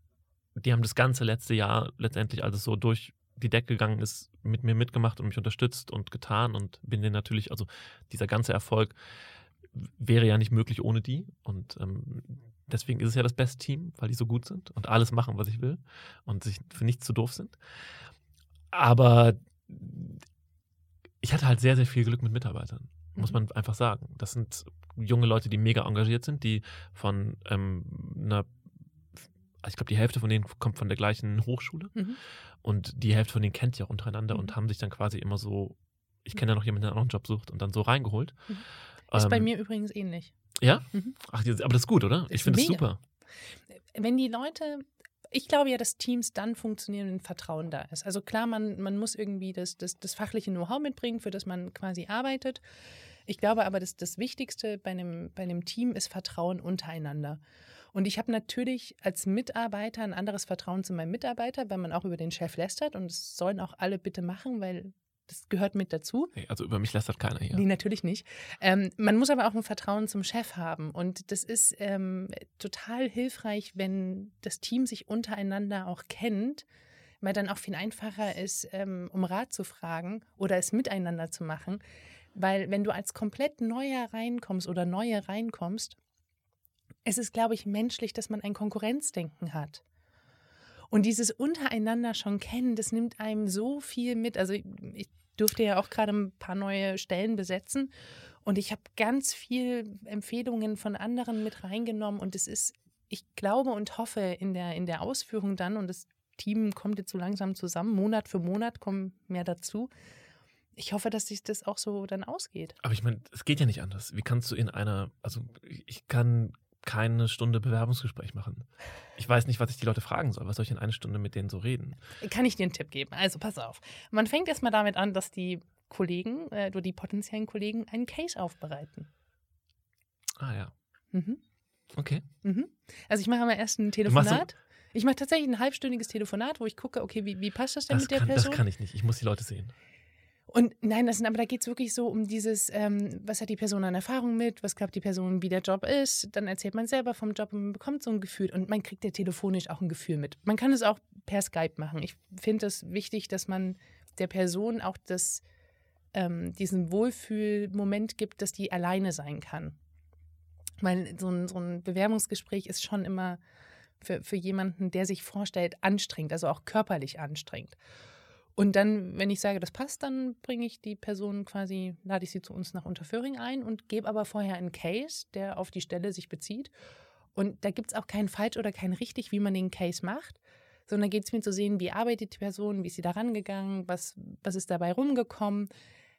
die haben das ganze letzte Jahr letztendlich, als es so durch die Decke gegangen ist, mit mir mitgemacht und mich unterstützt und getan und bin denen natürlich, also dieser ganze Erfolg wäre ja nicht möglich ohne die und ähm, deswegen ist es ja das beste Team, weil die so gut sind und alles machen, was ich will und sich für nichts zu doof sind. Aber ich hatte halt sehr, sehr viel Glück mit Mitarbeitern, muss mhm. man einfach sagen. Das sind junge Leute, die mega engagiert sind, die von ähm, einer also ich glaube, die Hälfte von denen kommt von der gleichen Hochschule mhm. und die Hälfte von denen kennt ja untereinander mhm. und haben sich dann quasi immer so, ich kenne ja noch jemanden, der auch einen Job sucht und dann so reingeholt. Mhm. Ist ähm, bei mir übrigens ähnlich. Ja? Mhm. Ach, aber das ist gut, oder? Ich finde es super. Wenn die Leute, ich glaube ja, dass Teams dann funktionieren, wenn Vertrauen da ist. Also klar, man, man muss irgendwie das, das, das fachliche Know-how mitbringen, für das man quasi arbeitet. Ich glaube aber, dass das Wichtigste bei einem, bei einem Team ist Vertrauen untereinander. Und ich habe natürlich als Mitarbeiter ein anderes Vertrauen zu meinem Mitarbeiter, weil man auch über den Chef lästert und das sollen auch alle bitte machen, weil das gehört mit dazu. Also über mich lästert keiner hier. Nee, natürlich nicht. Ähm, man muss aber auch ein Vertrauen zum Chef haben. Und das ist ähm, total hilfreich, wenn das Team sich untereinander auch kennt, weil dann auch viel einfacher ist, ähm, um Rat zu fragen oder es miteinander zu machen. Weil wenn du als komplett Neuer reinkommst oder Neue reinkommst, es ist, glaube ich, menschlich, dass man ein Konkurrenzdenken hat. Und dieses untereinander schon kennen, das nimmt einem so viel mit. Also ich durfte ja auch gerade ein paar neue Stellen besetzen und ich habe ganz viel Empfehlungen von anderen mit reingenommen und es ist, ich glaube und hoffe in der, in der Ausführung dann und das Team kommt jetzt so langsam zusammen, Monat für Monat kommen mehr dazu. Ich hoffe, dass sich das auch so dann ausgeht. Aber ich meine, es geht ja nicht anders. Wie kannst du in einer, also ich kann keine Stunde Bewerbungsgespräch machen. Ich weiß nicht, was ich die Leute fragen soll. Was soll ich in einer Stunde mit denen so reden? Kann ich dir einen Tipp geben? Also pass auf. Man fängt erstmal damit an, dass die Kollegen, äh, die potenziellen Kollegen, einen Case aufbereiten. Ah ja. Mhm. Okay. Mhm. Also ich mache mal erst ein Telefonat. Ich mache tatsächlich ein halbstündiges Telefonat, wo ich gucke, okay, wie, wie passt das denn das mit der kann, Person? Das kann ich nicht. Ich muss die Leute sehen. Und nein, das sind, aber da geht es wirklich so um dieses, ähm, was hat die Person an Erfahrung mit, was glaubt die Person, wie der Job ist. Dann erzählt man selber vom Job und man bekommt so ein Gefühl und man kriegt ja telefonisch auch ein Gefühl mit. Man kann es auch per Skype machen. Ich finde es wichtig, dass man der Person auch das, ähm, diesen Wohlfühlmoment gibt, dass die alleine sein kann. Weil so ein, so ein Bewerbungsgespräch ist schon immer für, für jemanden, der sich vorstellt, anstrengend, also auch körperlich anstrengend. Und dann, wenn ich sage, das passt, dann bringe ich die Person quasi, lade ich sie zu uns nach Unterföhring ein und gebe aber vorher einen Case, der auf die Stelle sich bezieht. Und da gibt es auch kein falsch oder kein richtig, wie man den Case macht, sondern geht es mir zu sehen, wie arbeitet die Person, wie ist sie da rangegangen, was, was ist dabei rumgekommen,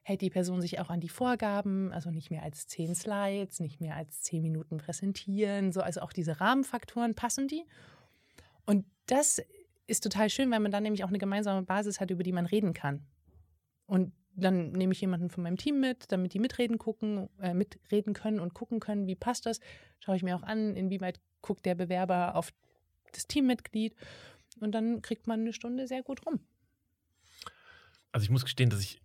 hält die Person sich auch an die Vorgaben, also nicht mehr als zehn Slides, nicht mehr als zehn Minuten präsentieren, so, also auch diese Rahmenfaktoren passen die. Und das ist total schön, weil man dann nämlich auch eine gemeinsame Basis hat, über die man reden kann. Und dann nehme ich jemanden von meinem Team mit, damit die mitreden gucken, äh, mitreden können und gucken können, wie passt das. Schaue ich mir auch an, inwieweit guckt der Bewerber auf das Teammitglied. Und dann kriegt man eine Stunde sehr gut rum. Also ich muss gestehen, dass ich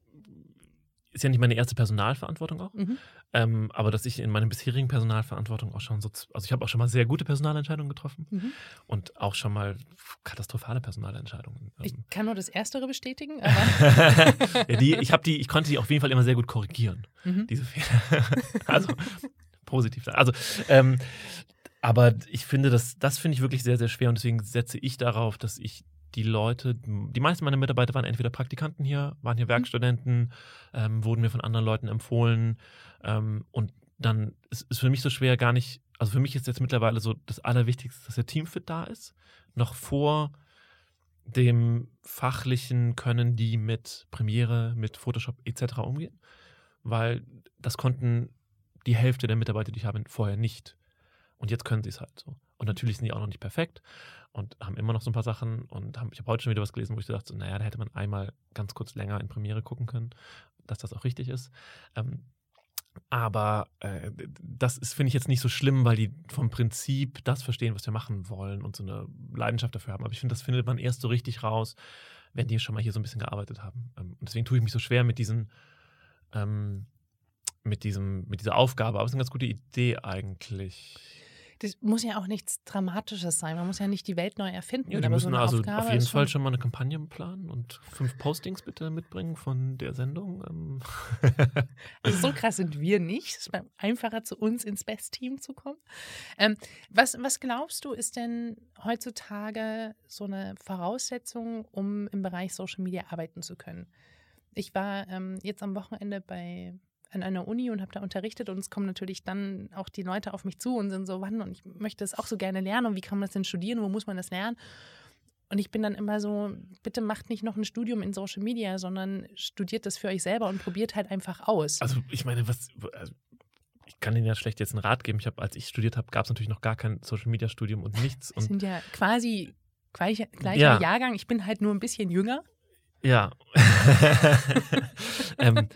ist ja nicht meine erste Personalverantwortung auch, mhm. ähm, aber dass ich in meiner bisherigen Personalverantwortung auch schon so, also ich habe auch schon mal sehr gute Personalentscheidungen getroffen mhm. und auch schon mal katastrophale Personalentscheidungen. Ich ähm. kann nur das Erstere bestätigen, aber ja, die, ich habe die, ich konnte die auf jeden Fall immer sehr gut korrigieren, mhm. diese Fehler. also positiv. Also ähm, aber ich finde, das, das finde ich wirklich sehr, sehr schwer und deswegen setze ich darauf, dass ich die Leute, die meisten meiner Mitarbeiter waren entweder Praktikanten hier, waren hier mhm. Werkstudenten, ähm, wurden mir von anderen Leuten empfohlen. Ähm, und dann ist es für mich so schwer, gar nicht, also für mich ist jetzt mittlerweile so das Allerwichtigste, dass der Teamfit da ist. Noch vor dem fachlichen Können, die mit Premiere, mit Photoshop etc. umgehen. Weil das konnten die Hälfte der Mitarbeiter, die ich habe, vorher nicht. Und jetzt können sie es halt so. Und natürlich sind die auch noch nicht perfekt und haben immer noch so ein paar Sachen. Und haben, ich habe heute schon wieder was gelesen, wo ich dachte, so, naja, da hätte man einmal ganz kurz länger in Premiere gucken können, dass das auch richtig ist. Ähm, Aber äh, das ist, finde ich, jetzt nicht so schlimm, weil die vom Prinzip das verstehen, was wir machen wollen und so eine Leidenschaft dafür haben. Aber ich finde, das findet man erst so richtig raus, wenn die schon mal hier so ein bisschen gearbeitet haben. Ähm, und deswegen tue ich mich so schwer mit diesen, ähm, mit diesem, mit dieser Aufgabe. Aber es ist eine ganz gute Idee eigentlich. Das muss ja auch nichts Dramatisches sein. Man muss ja nicht die Welt neu erfinden. Ja, die müssen so also Aufgabe auf jeden Fall schon schon mal eine Kampagne planen und fünf Postings bitte mitbringen von der Sendung. Ähm. Also so krass sind wir nicht. Es ist einfacher, zu uns ins Best-Team zu kommen. Ähm, was, was glaubst du, ist denn heutzutage so eine Voraussetzung, um im Bereich Social Media arbeiten zu können? Ich war ähm, jetzt am Wochenende bei an einer Uni und habe da unterrichtet und es kommen natürlich dann auch die Leute auf mich zu und sind so, wann und ich möchte das auch so gerne lernen und wie kann man das denn studieren, wo muss man das lernen? Und ich bin dann immer so, bitte macht nicht noch ein Studium in Social Media, sondern studiert das für euch selber und probiert halt einfach aus. Also ich meine, was also ich kann Ihnen ja schlecht jetzt einen Rat geben. Ich habe, als ich studiert habe, gab es natürlich noch gar kein Social Media Studium und nichts. Wir sind ja quasi gleicher, gleicher Ja. Jahrgang. Ich bin halt nur ein bisschen jünger. ja. ähm,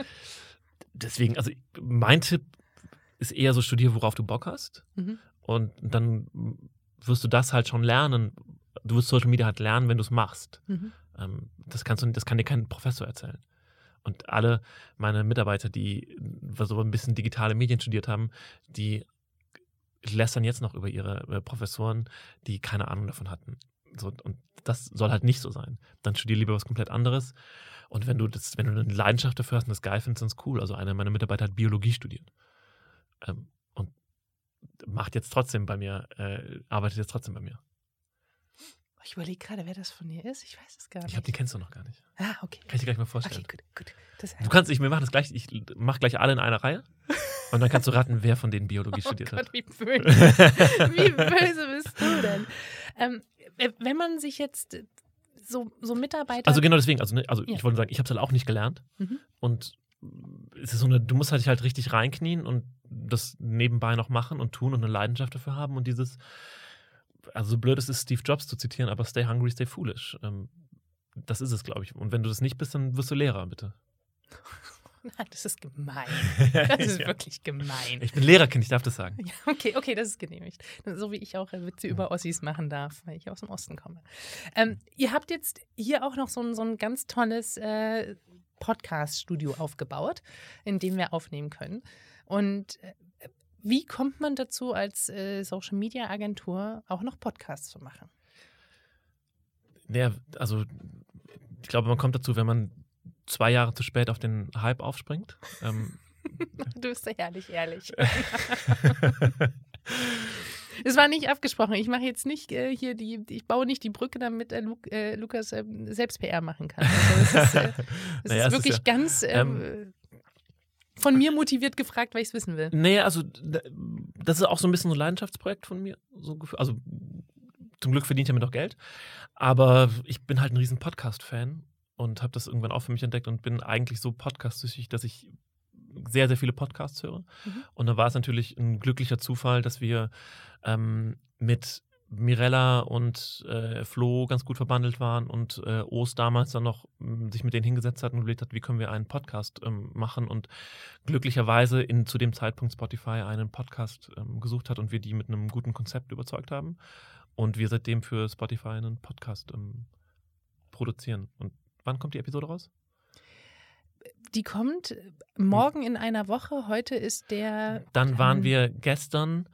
deswegen, also mein Tipp ist eher so, studier, worauf du Bock hast. Mhm. Und dann wirst du das halt schon lernen. Du wirst Social Media halt lernen, wenn du es machst. Mhm. Ähm, das, kannst du, das kann dir kein Professor erzählen. Und alle meine Mitarbeiter, die so ein bisschen digitale Medien studiert haben, die lästern jetzt noch über ihre Professoren, die keine Ahnung davon hatten. So, und das soll halt nicht so sein. Dann studier lieber was komplett anderes. Und wenn du das, wenn du eine Leidenschaft dafür hast und das geil findest, dann ist cool. Also einer meiner Mitarbeiter hat Biologie studiert. Ähm, und macht jetzt trotzdem bei mir, äh, arbeitet jetzt trotzdem bei mir. Ich überlege gerade, wer das von dir ist. Ich weiß es gar Ich nicht. glaube, die kennst du noch gar nicht. ah, okay. Kann ich dir gleich mal Okay, vorstellen. gut, gut. Das Du kannst, ich, wir machen das gleich, ich mach gleich alle in einer Reihe und dann kannst du raten, wer von denen Biologie oh studiert Gott, hat. wie böse. wie böse bist du denn? Ähm, äh, wenn man sich jetzt so, so Mitarbeiter. Also genau deswegen, also, ne, also Ja. ich wollte sagen, ich habe es halt auch nicht gelernt Mhm. und es ist so eine, du musst halt dich halt richtig reinknien und das nebenbei noch machen und tun und eine Leidenschaft dafür haben und dieses, also so blöd es ist, Steve Jobs zu zitieren, aber stay hungry, stay foolish. Ähm, das ist es, glaube ich. Und wenn du das nicht bist, dann wirst du Lehrer, bitte. Nein, das ist gemein. Das ist Ja. wirklich gemein. Ich bin Lehrerkind, ich darf das sagen. Ja, okay, okay, das ist genehmigt. So wie ich auch äh, Witze über Ossis machen darf, weil ich aus dem Osten komme. Ähm, ihr habt jetzt hier auch noch so ein, so ein ganz tolles äh, Podcast-Studio aufgebaut, in dem wir aufnehmen können. Und äh, wie kommt man dazu, als äh, Social-Media-Agentur auch noch Podcasts zu machen? Naja, also ich glaube, man kommt dazu, wenn man zwei Jahre zu spät auf den Hype aufspringt. Ähm, Du bist so herrlich ehrlich. Es war nicht abgesprochen. Ich mache jetzt nicht äh, hier die, ich baue nicht die Brücke, damit äh, Lu äh, Lukas ähm, selbst PR machen kann. Also es ist, äh, es Naja, ist es ist wirklich ja, ganz ähm, von mir motiviert gefragt, weil ich es wissen will. Nee, also das ist auch so ein bisschen so ein Leidenschaftsprojekt von mir. So, also zum Glück verdient er damit auch Geld. Aber ich bin halt ein riesen Podcast-Fan und habe das irgendwann auch für mich entdeckt und bin eigentlich so podcast-süchtig, dass ich sehr, sehr viele Podcasts höre. Mhm. Und da war es natürlich ein glücklicher Zufall, dass wir ähm, mit Mirella und äh, Flo ganz gut verbandelt waren und äh, O's damals dann noch m, sich mit denen hingesetzt hat und überlegt hat, wie können wir einen Podcast ähm, machen und glücklicherweise in, zu dem Zeitpunkt Spotify einen Podcast ähm, gesucht hat und wir die mit einem guten Konzept überzeugt haben und wir seitdem für Spotify einen Podcast ähm, produzieren. Und wann kommt die Episode raus? Die kommt morgen in einer Woche. Heute ist der Dann waren ähm, wir gestern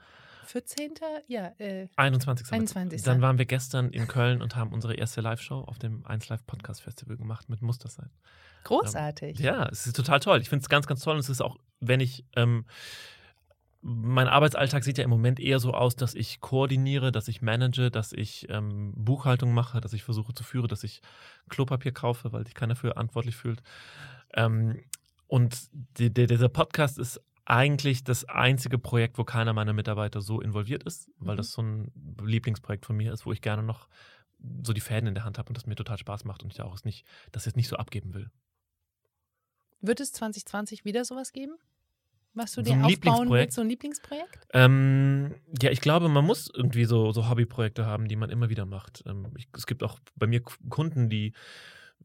14. Ja, äh, 21. 21.. Dann waren wir gestern in Köln und haben unsere erste Live-Show auf dem 1 Live Podcast Festival gemacht mit Muss das sein. großartig. Ja, es ist total toll. Ich finde es ganz, ganz toll. Und es ist auch, wenn ich, ähm, mein Arbeitsalltag sieht ja im Moment eher so aus, dass ich koordiniere, dass ich manage, dass ich ähm, Buchhaltung mache, dass ich versuche zu führen, dass ich Klopapier kaufe, weil sich keiner für verantwortlich fühlt. Ähm, und die, der, dieser Podcast ist eigentlich das einzige Projekt, wo keiner meiner Mitarbeiter so involviert ist, weil Mhm. das so ein Lieblingsprojekt von mir ist, wo ich gerne noch so die Fäden in der Hand habe und das mir total Spaß macht und ich auch es nicht, das jetzt nicht so abgeben will. Wird es 2020 wieder sowas geben? Was du So dir ein aufbauen willst, so ein Lieblingsprojekt? Ähm, ja, ich glaube, man muss irgendwie so, so Hobbyprojekte haben, die man immer wieder macht. Ähm, ich, es gibt auch bei mir Kunden, die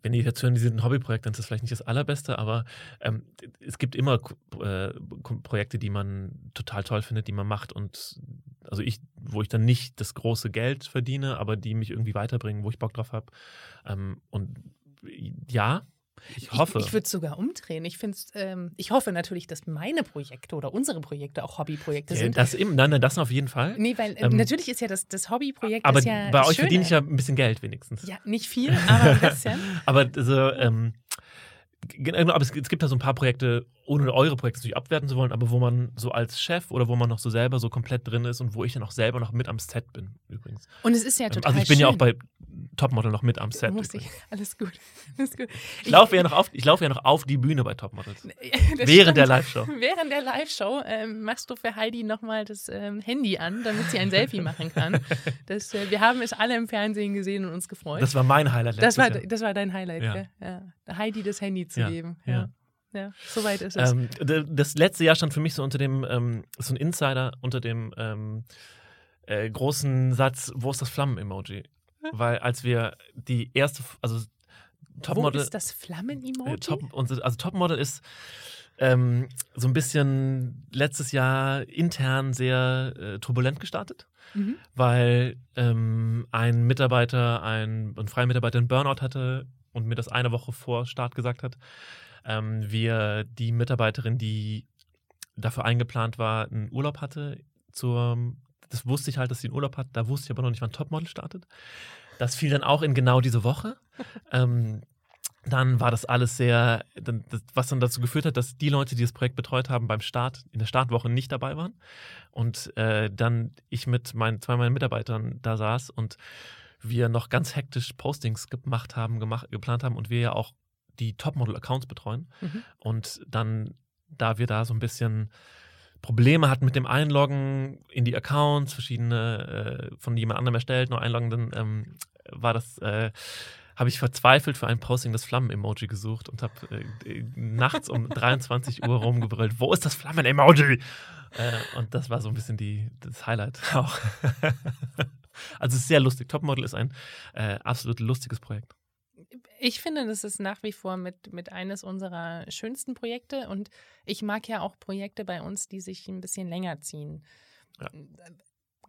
wenn die jetzt hören, die sind ein Hobbyprojekt, dann ist das vielleicht nicht das allerbeste, aber ähm, es gibt immer äh, Projekte, die man total toll findet, die man macht und also ich, wo ich dann nicht das große Geld verdiene, aber die mich irgendwie weiterbringen, wo ich Bock drauf habe. Ähm, und ja, ich hoffe. Ich, ich würde es sogar umdrehen. Ich, ähm, ich hoffe natürlich, dass meine Projekte oder unsere Projekte auch Hobbyprojekte ja, sind. Das eben, nein, nein, das auf jeden Fall. Nee, weil äh, ähm, natürlich ist ja das, das Hobbyprojekt. Aber ja bei euch verdiene ich ja ein bisschen Geld wenigstens. Ja, nicht viel, aber ein bisschen. aber so, ähm, Genau, aber es, es, gibt da so ein paar Projekte, ohne eure Projekte natürlich abwerten zu wollen, aber wo man so als Chef oder wo man noch so selber so komplett drin ist und wo ich dann auch selber noch mit am Set bin, übrigens. Und es ist ja total Also ich bin schön. ja auch bei Topmodel noch mit am Set. Muss ich. Alles gut. Alles gut. Ich, ich laufe ja, noch auf, lauf ja noch auf die Bühne bei Topmodels. während stimmt. der Live-Show. Während der Live-Show ähm, machst du für Heidi nochmal das ähm, Handy an, damit sie ein Selfie machen kann. Das, äh, wir haben es alle im Fernsehen gesehen und uns gefreut. Das war mein Highlight das war, Jahr. Das war dein Highlight, ja. Ja. Heidi das Handy zu ja. geben. Ja. Ja. Soweit ist es. Ähm, das letzte Jahr stand für mich so unter dem, ähm, so ein Insider unter dem ähm, äh, großen Satz, wo ist das Flammen-Emoji? Weil als wir die erste, also Topmodel. Wo ist das Flammen-Emoji? Äh, Top, also Topmodel ist ähm, so ein bisschen letztes Jahr intern sehr äh, turbulent gestartet, mhm. weil ähm, ein Mitarbeiter, ein, ein freier Mitarbeiter einen Burnout hatte und mir das eine Woche vor Start gesagt hat ähm, wir die Mitarbeiterin, die dafür eingeplant war, einen Urlaub hatte. Zur, das wusste ich halt, dass sie einen Urlaub hat. Da wusste ich aber noch nicht, wann Topmodel startet. Das fiel dann auch in genau diese Woche. ähm, dann war das alles sehr, was dann dazu geführt hat, dass die Leute, die das Projekt betreut haben, beim Start, in der Startwoche nicht dabei waren. Und äh, dann ich mit meinen zwei meinen Mitarbeitern da saß und wir noch ganz hektisch Postings gemacht haben, gemacht, geplant haben und wir ja auch die Topmodel-Accounts betreuen. Mhm. Und dann, da wir da so ein bisschen Probleme hatten mit dem Einloggen in die Accounts, verschiedene äh, von jemand anderem erstellt, nur einloggen, dann ähm, war das, äh, habe ich verzweifelt für ein Posting das Flammen-Emoji gesucht und habe äh, nachts um 23 Uhr rumgebrüllt, wo ist das Flammen-Emoji? Äh, und das war so ein bisschen die, das Highlight auch. also es ist sehr lustig. Topmodel ist ein äh, absolut lustiges Projekt ich finde, das ist nach wie vor mit, mit eines unserer schönsten Projekte und ich mag ja auch Projekte bei uns, die sich ein bisschen länger ziehen. Ja.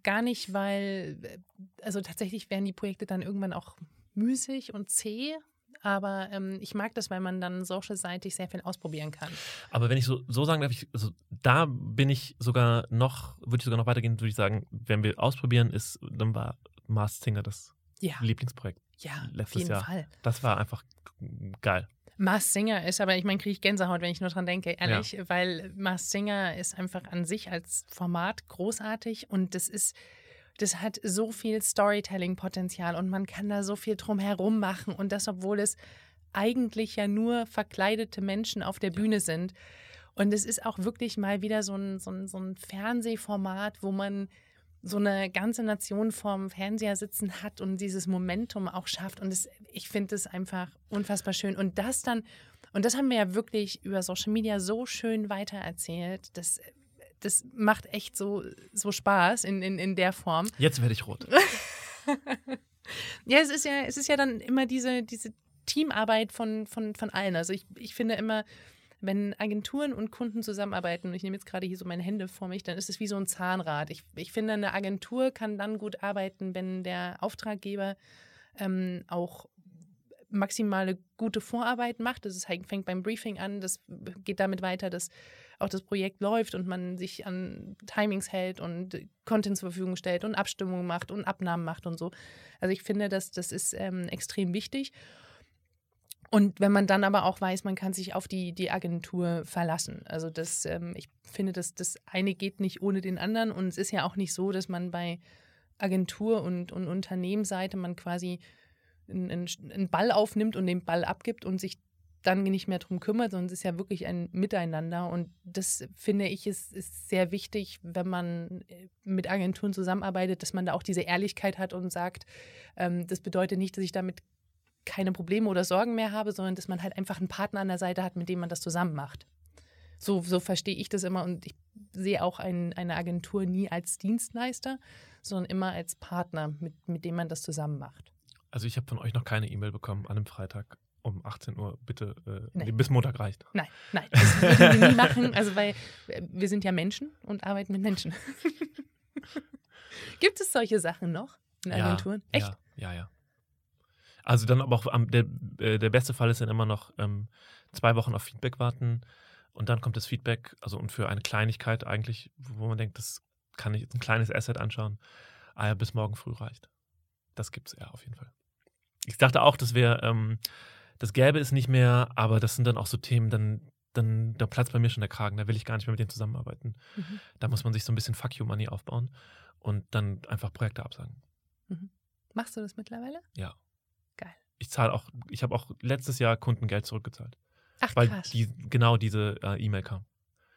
Gar nicht, weil, also tatsächlich werden die Projekte dann irgendwann auch müßig und zäh, aber ähm, ich mag das, weil man dann social-seitig sehr viel ausprobieren kann. Aber wenn ich so, so sagen darf, ich, also da bin ich sogar noch, würde ich sogar noch weitergehen, würde ich sagen, wenn wir ausprobieren, ist, dann war Mars Singer das ja. Lieblingsprojekt. Ja, letztes auf jeden Jahr. Fall. Das war einfach geil. Mars Singer ist aber, ich meine, kriege ich Gänsehaut, wenn ich nur dran denke, ehrlich, ja. weil Mars Singer ist einfach an sich als Format großartig und das ist, das hat so viel Storytelling-Potenzial und man kann da so viel drumherum machen und das, obwohl es eigentlich ja nur verkleidete Menschen auf der Bühne sind. Und es ist auch wirklich mal wieder so ein, so ein, so ein Fernsehformat, wo man so eine ganze Nation vorm Fernseher sitzen hat und dieses Momentum auch schafft. Und das, ich finde das einfach unfassbar schön. Und das dann, und das haben wir ja wirklich über Social Media so schön weitererzählt. Das, das macht echt so, so Spaß in, in, in der Form. Jetzt werde ich rot. ja, es ist ja, es ist ja dann immer diese, diese Teamarbeit von, von, von allen. Also ich, ich finde immer, wenn Agenturen und Kunden zusammenarbeiten, und ich nehme jetzt gerade hier so meine Hände vor mich, dann ist es wie so ein Zahnrad. Ich, ich finde, eine Agentur kann dann gut arbeiten, wenn der Auftraggeber ähm, auch maximale gute Vorarbeit macht. Das ist, fängt beim Briefing an, das geht damit weiter, dass auch das Projekt läuft und man sich an Timings hält und Content zur Verfügung stellt und Abstimmungen macht und Abnahmen macht und so. Also ich finde, dass das ist ähm, extrem wichtig. Und wenn man dann aber auch weiß, man kann sich auf die, die Agentur verlassen. Also das, ähm, ich finde, dass das eine geht nicht ohne den anderen. Und es ist ja auch nicht so, dass man bei Agentur und, und Unternehmensseite man quasi einen, einen Ball aufnimmt und den Ball abgibt und sich dann nicht mehr darum kümmert, sondern es ist ja wirklich ein Miteinander. Und das finde ich ist, ist sehr wichtig, wenn man äh, mit Agenturen zusammenarbeitet, dass man da auch diese Ehrlichkeit hat und sagt, ähm, das bedeutet nicht, dass ich damit keine Probleme oder Sorgen mehr habe, sondern dass man halt einfach einen Partner an der Seite hat, mit dem man das zusammen macht. So, so verstehe ich das immer und ich sehe auch ein, eine Agentur nie als Dienstleister, sondern immer als Partner, mit, mit dem man das zusammen macht. Also ich habe von euch noch keine E-Mail bekommen an einem Freitag um 18 Uhr bitte, äh, Nee. bis Montag reicht. Nein, nein, das würden wir nie machen. Also, weil äh, wir sind ja Menschen und arbeiten mit Menschen. Gibt es solche Sachen noch in Agenturen? Echt? Ja, ja, ja. Also dann aber auch am, der, äh, der beste Fall ist dann immer noch ähm, zwei Wochen auf Feedback warten und dann kommt das Feedback, also und für eine Kleinigkeit eigentlich, wo man denkt, das kann ich jetzt ein kleines Asset anschauen, ah ja, bis morgen früh reicht. Das gibt's ja auf jeden Fall. Ich dachte auch, das wäre, ähm, das gäbe es nicht mehr, aber das sind dann auch so Themen, dann, dann, da platzt bei mir schon der Kragen, da will ich gar nicht mehr mit denen zusammenarbeiten. Mhm. Da muss man sich so ein bisschen Fuck You Money aufbauen und dann einfach Projekte absagen. Machst du das mittlerweile? Ja. Geil. Ich zahle auch, ich habe auch letztes Jahr Kundengeld zurückgezahlt, Ach, weil krass. die, genau diese äh, E-Mail kam.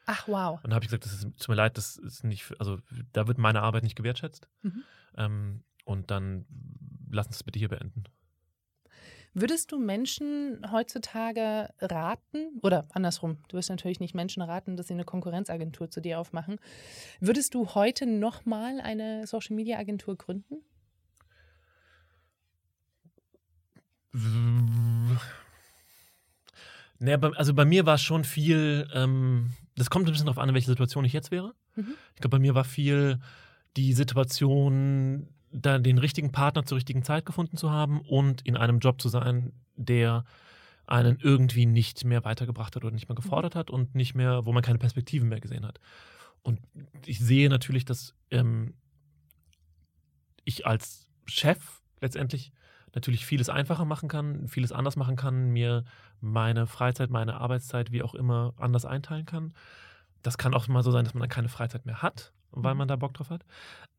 Ach, wow. Und da habe ich gesagt, das ist, tut mir leid, das ist nicht, also da wird meine Arbeit nicht gewertschätzt. Mhm. Ähm, und dann lass uns das bitte hier beenden. Würdest du Menschen heutzutage raten, oder andersrum, du wirst natürlich nicht Menschen raten, dass sie eine Konkurrenzagentur zu dir aufmachen. Würdest du heute nochmal eine Social Media Agentur gründen? Naja, also bei mir war schon viel, ähm, das kommt ein bisschen darauf an, in welcher Situation ich jetzt wäre. Mhm. Ich glaube, bei mir war viel die Situation, da den richtigen Partner zur richtigen Zeit gefunden zu haben und in einem Job zu sein, der einen irgendwie nicht mehr weitergebracht hat oder nicht mehr gefordert hat und nicht mehr, wo man keine Perspektiven mehr gesehen hat. Und ich sehe natürlich, dass ähm, ich als Chef letztendlich natürlich vieles einfacher machen kann, vieles anders machen kann, mir meine Freizeit, meine Arbeitszeit, wie auch immer, anders einteilen kann. Das kann auch mal so sein, dass man dann keine Freizeit mehr hat, weil Mhm. man da Bock drauf hat.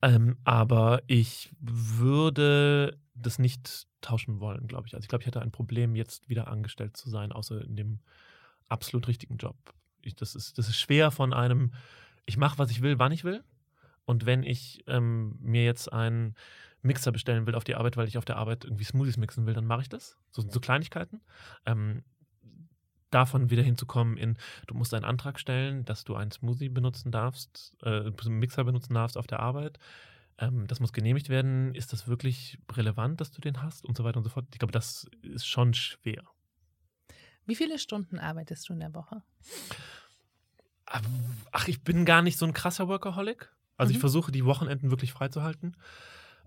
Ähm, aber ich würde das nicht tauschen wollen, glaube ich. Also ich glaube, ich hätte ein Problem, jetzt wieder angestellt zu sein, außer in dem absolut richtigen Job. Ich, das, ist, das ist schwer von einem, ich mache, was ich will, wann ich will. Und wenn ich ähm, mir jetzt einen Mixer bestellen will auf die Arbeit, weil ich auf der Arbeit irgendwie Smoothies mixen will, dann mache ich das. So, so Kleinigkeiten. Ähm, davon wieder hinzukommen in, du musst einen Antrag stellen, dass du einen Smoothie benutzen darfst, äh, einen Mixer benutzen darfst auf der Arbeit. Ähm, das muss genehmigt werden. Ist das wirklich relevant, dass du den hast und so weiter und so fort? Ich glaube, das ist schon schwer. Wie viele Stunden arbeitest du in der Woche? Ach, ich bin gar nicht so ein krasser Workaholic. Also ich Mhm. versuche die Wochenenden wirklich freizuhalten.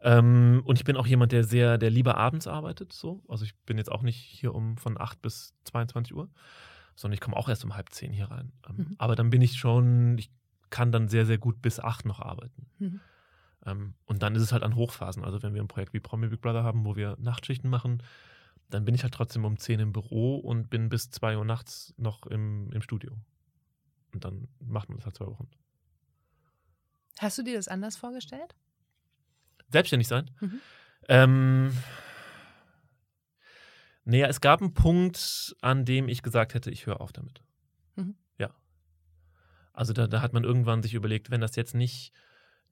Ähm, und ich bin auch jemand, der sehr, der lieber abends arbeitet. So. Also ich bin jetzt auch nicht hier um von 8 bis 22 Uhr, sondern ich komme auch erst um halb zehn hier rein. Ähm, Mhm. Aber dann bin ich schon, ich kann dann sehr, sehr gut bis 8 noch arbeiten. Mhm. Ähm, und dann ist es halt an Hochphasen. Also wenn wir ein Projekt wie Promi Big Brother haben, wo wir Nachtschichten machen, dann bin ich halt trotzdem um 10 im Büro und bin bis 2 Uhr nachts noch im, im Studio. Und dann macht man das halt zwei Wochen. Hast du dir das anders vorgestellt? Selbstständig sein? Mhm. Ähm, naja, es gab einen Punkt, an dem ich gesagt hätte, ich höre auf damit. Mhm. Ja. Also da, da hat man irgendwann sich überlegt, wenn das jetzt nicht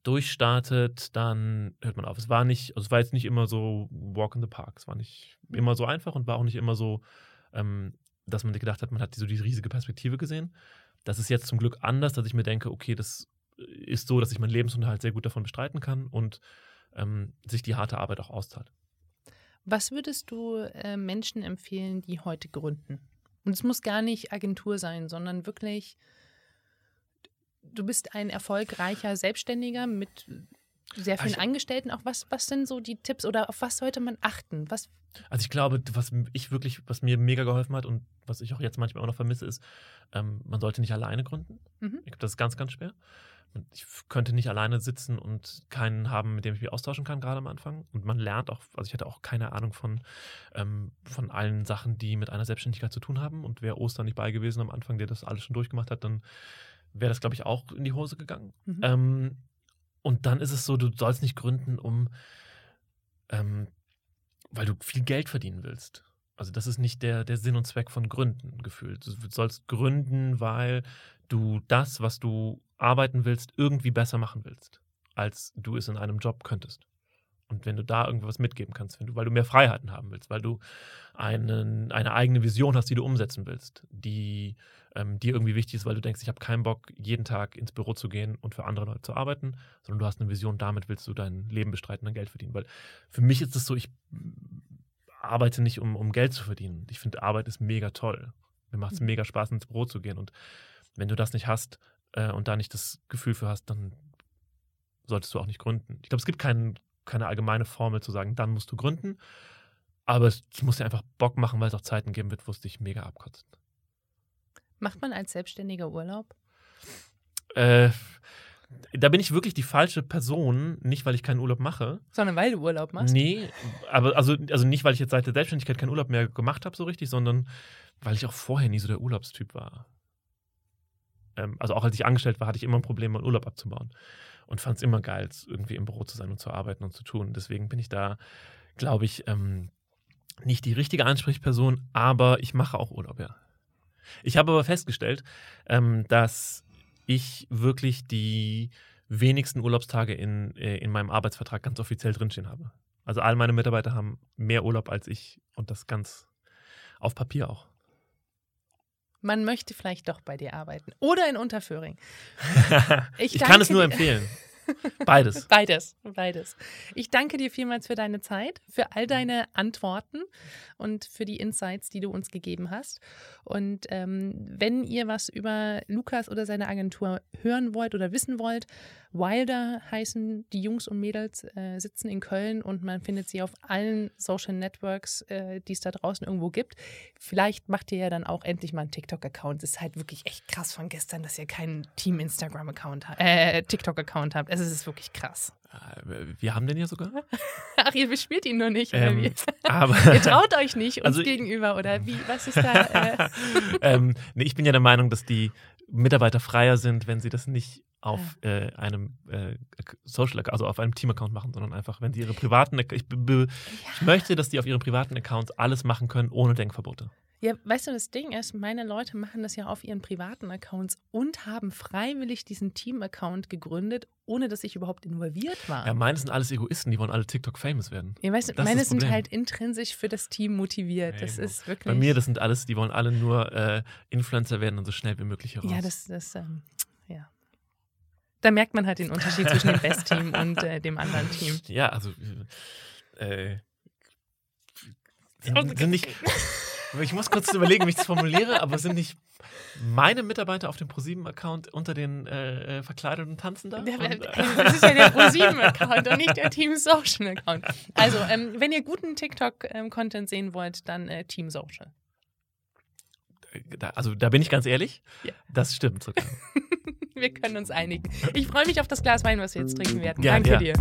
durchstartet, dann hört man auf. Es war nicht, also es war jetzt nicht immer so Walk in the Park. Es war nicht immer so einfach und war auch nicht immer so, ähm, dass man gedacht hat, man hat so diese riesige Perspektive gesehen. Das ist jetzt zum Glück anders, dass ich mir denke, okay, das ist so, dass ich meinen Lebensunterhalt sehr gut davon bestreiten kann und ähm, sich die harte Arbeit auch auszahlt. Was würdest du äh, Menschen empfehlen, die heute gründen? Und es muss gar nicht Agentur sein, sondern wirklich, du bist ein erfolgreicher Selbstständiger mit sehr vielen Also- Angestellten. Auch was, was sind so die Tipps oder auf was sollte man achten? Was, Also ich glaube, was ich wirklich, was mir mega geholfen hat und was ich auch jetzt manchmal auch noch vermisse, ist, ähm, man sollte nicht alleine gründen. Mhm. Ich glaube, das ist ganz, ganz schwer. Und Ich könnte nicht alleine sitzen und keinen haben, mit dem ich mich austauschen kann, gerade am Anfang. Und man lernt auch, also ich hatte auch keine Ahnung von, ähm, von allen Sachen, die mit einer Selbstständigkeit zu tun haben. Und wäre Ostern nicht bei gewesen am Anfang, der das alles schon durchgemacht hat, dann wäre das, glaube ich, auch in die Hose gegangen. Mhm. Ähm, und dann ist es so, du sollst nicht gründen, um, ähm, weil du viel Geld verdienen willst. Also das ist nicht der, der Sinn und Zweck von Gründen gefühlt. Du sollst gründen, weil du das, was du arbeiten willst, irgendwie besser machen willst, als du es in einem Job könntest. Und wenn du da irgendwas mitgeben kannst, du, weil du mehr Freiheiten haben willst, weil du einen, eine eigene Vision hast, die du umsetzen willst, die ähm, dir irgendwie wichtig ist, weil du denkst, ich habe keinen Bock, jeden Tag ins Büro zu gehen und für andere Leute zu arbeiten, sondern du hast eine Vision, damit willst du dein Leben bestreiten, dein Geld verdienen. Weil für mich ist es so, ich arbeite nicht, um, um Geld zu verdienen. Ich finde, Arbeit ist mega toll. Mir macht es Mhm. mega Spaß, ins Büro zu gehen. Und wenn du das nicht hast äh, und da nicht das Gefühl für hast, dann solltest du auch nicht gründen. Ich glaube, es gibt kein, keine allgemeine Formel zu sagen, dann musst du gründen. Aber es, muss dir einfach Bock machen, weil es auch Zeiten geben wird, wo es dich mega abkotzt. Macht man als Selbstständiger Urlaub? Äh, da bin ich wirklich die falsche Person, nicht weil ich keinen Urlaub mache. Sondern weil du Urlaub machst? Nee, aber also, also nicht, weil ich jetzt seit der Selbstständigkeit keinen Urlaub mehr gemacht habe, so richtig, sondern weil ich auch vorher nie so der Urlaubstyp war. Ähm, also auch als ich angestellt war, hatte ich immer ein Problem, meinen Urlaub abzubauen. Und fand es immer geil, irgendwie im Büro zu sein und zu arbeiten und zu tun. Deswegen bin ich da, glaube ich, ähm, nicht die richtige Ansprechperson, aber ich mache auch Urlaub, ja. Ich habe aber festgestellt, ähm, dass ich wirklich die wenigsten Urlaubstage in, äh, in meinem Arbeitsvertrag ganz offiziell drinstehen habe. Also all meine Mitarbeiter haben mehr Urlaub als ich und das ganz auf Papier auch. Man möchte vielleicht doch bei dir arbeiten. Oder in Unterföhring. ich danke kann es nur empfehlen. Beides. Beides, beides. Ich danke dir vielmals für deine Zeit, für all deine Antworten und für die Insights, die du uns gegeben hast. Und ähm, wenn ihr was über Lukas oder seine Agentur hören wollt oder wissen wollt, Wilder heißen die Jungs und Mädels, äh, sitzen in Köln und man findet sie auf allen Social Networks, äh, die es da draußen irgendwo gibt. Vielleicht macht ihr ja dann auch endlich mal einen TikTok-Account. Es ist halt wirklich echt krass von gestern, dass ihr keinen Team-Instagram-Account habt, äh, TikTok-Account habt. Also es ist wirklich krass. Äh, Wir haben den ja sogar. Ach, ihr bespielt ihn nur nicht, oder Ähm, wie? aber Ihr traut euch nicht uns Also- gegenüber, oder wie? Was ist da? Äh, ähm, nee, ich bin ja der Meinung, dass die Mitarbeiter freier sind, wenn sie das nicht auf äh, einem äh, Social, also auf einem Team-Account machen, sondern einfach, wenn sie ihre privaten, ich, be- ich möchte, dass die auf ihren privaten Accounts alles machen können, ohne Denkverbote. ja, weißt du, das Ding ist, meine Leute machen das ja auf ihren privaten Accounts und haben freiwillig diesen Team-Account gegründet, ohne dass ich überhaupt involviert war. Ja, meine sind alles Egoisten, die wollen alle TikTok-famous werden. Ja, weißt du, das ist meine sind halt intrinsisch für das Team motiviert. Das ist wirklich. Bei mir, das sind alles, die wollen alle nur äh, Influencer werden und so schnell wie möglich heraus. Ja, das, das, ähm, ja. Da merkt man halt den Unterschied zwischen dem Best-Team und äh, dem anderen Team. Ja, also äh, sind, sind nicht. Ich muss kurz überlegen, wie ich das formuliere, aber sind nicht meine Mitarbeiter auf dem ProSieben-Account unter den äh, äh, verkleideten Tanzen da? Der, Und, äh, das ist ja der ProSieben-Account und nicht der Team Social-Account. Also, ähm, wenn ihr guten TikTok-Content sehen wollt, dann äh, Team Social. da, also da bin ich ganz ehrlich, Ja. das stimmt sogar. wir können uns einigen. Ich freue mich auf das Glas Wein, was wir jetzt trinken werden. Gern, Danke ja. dir.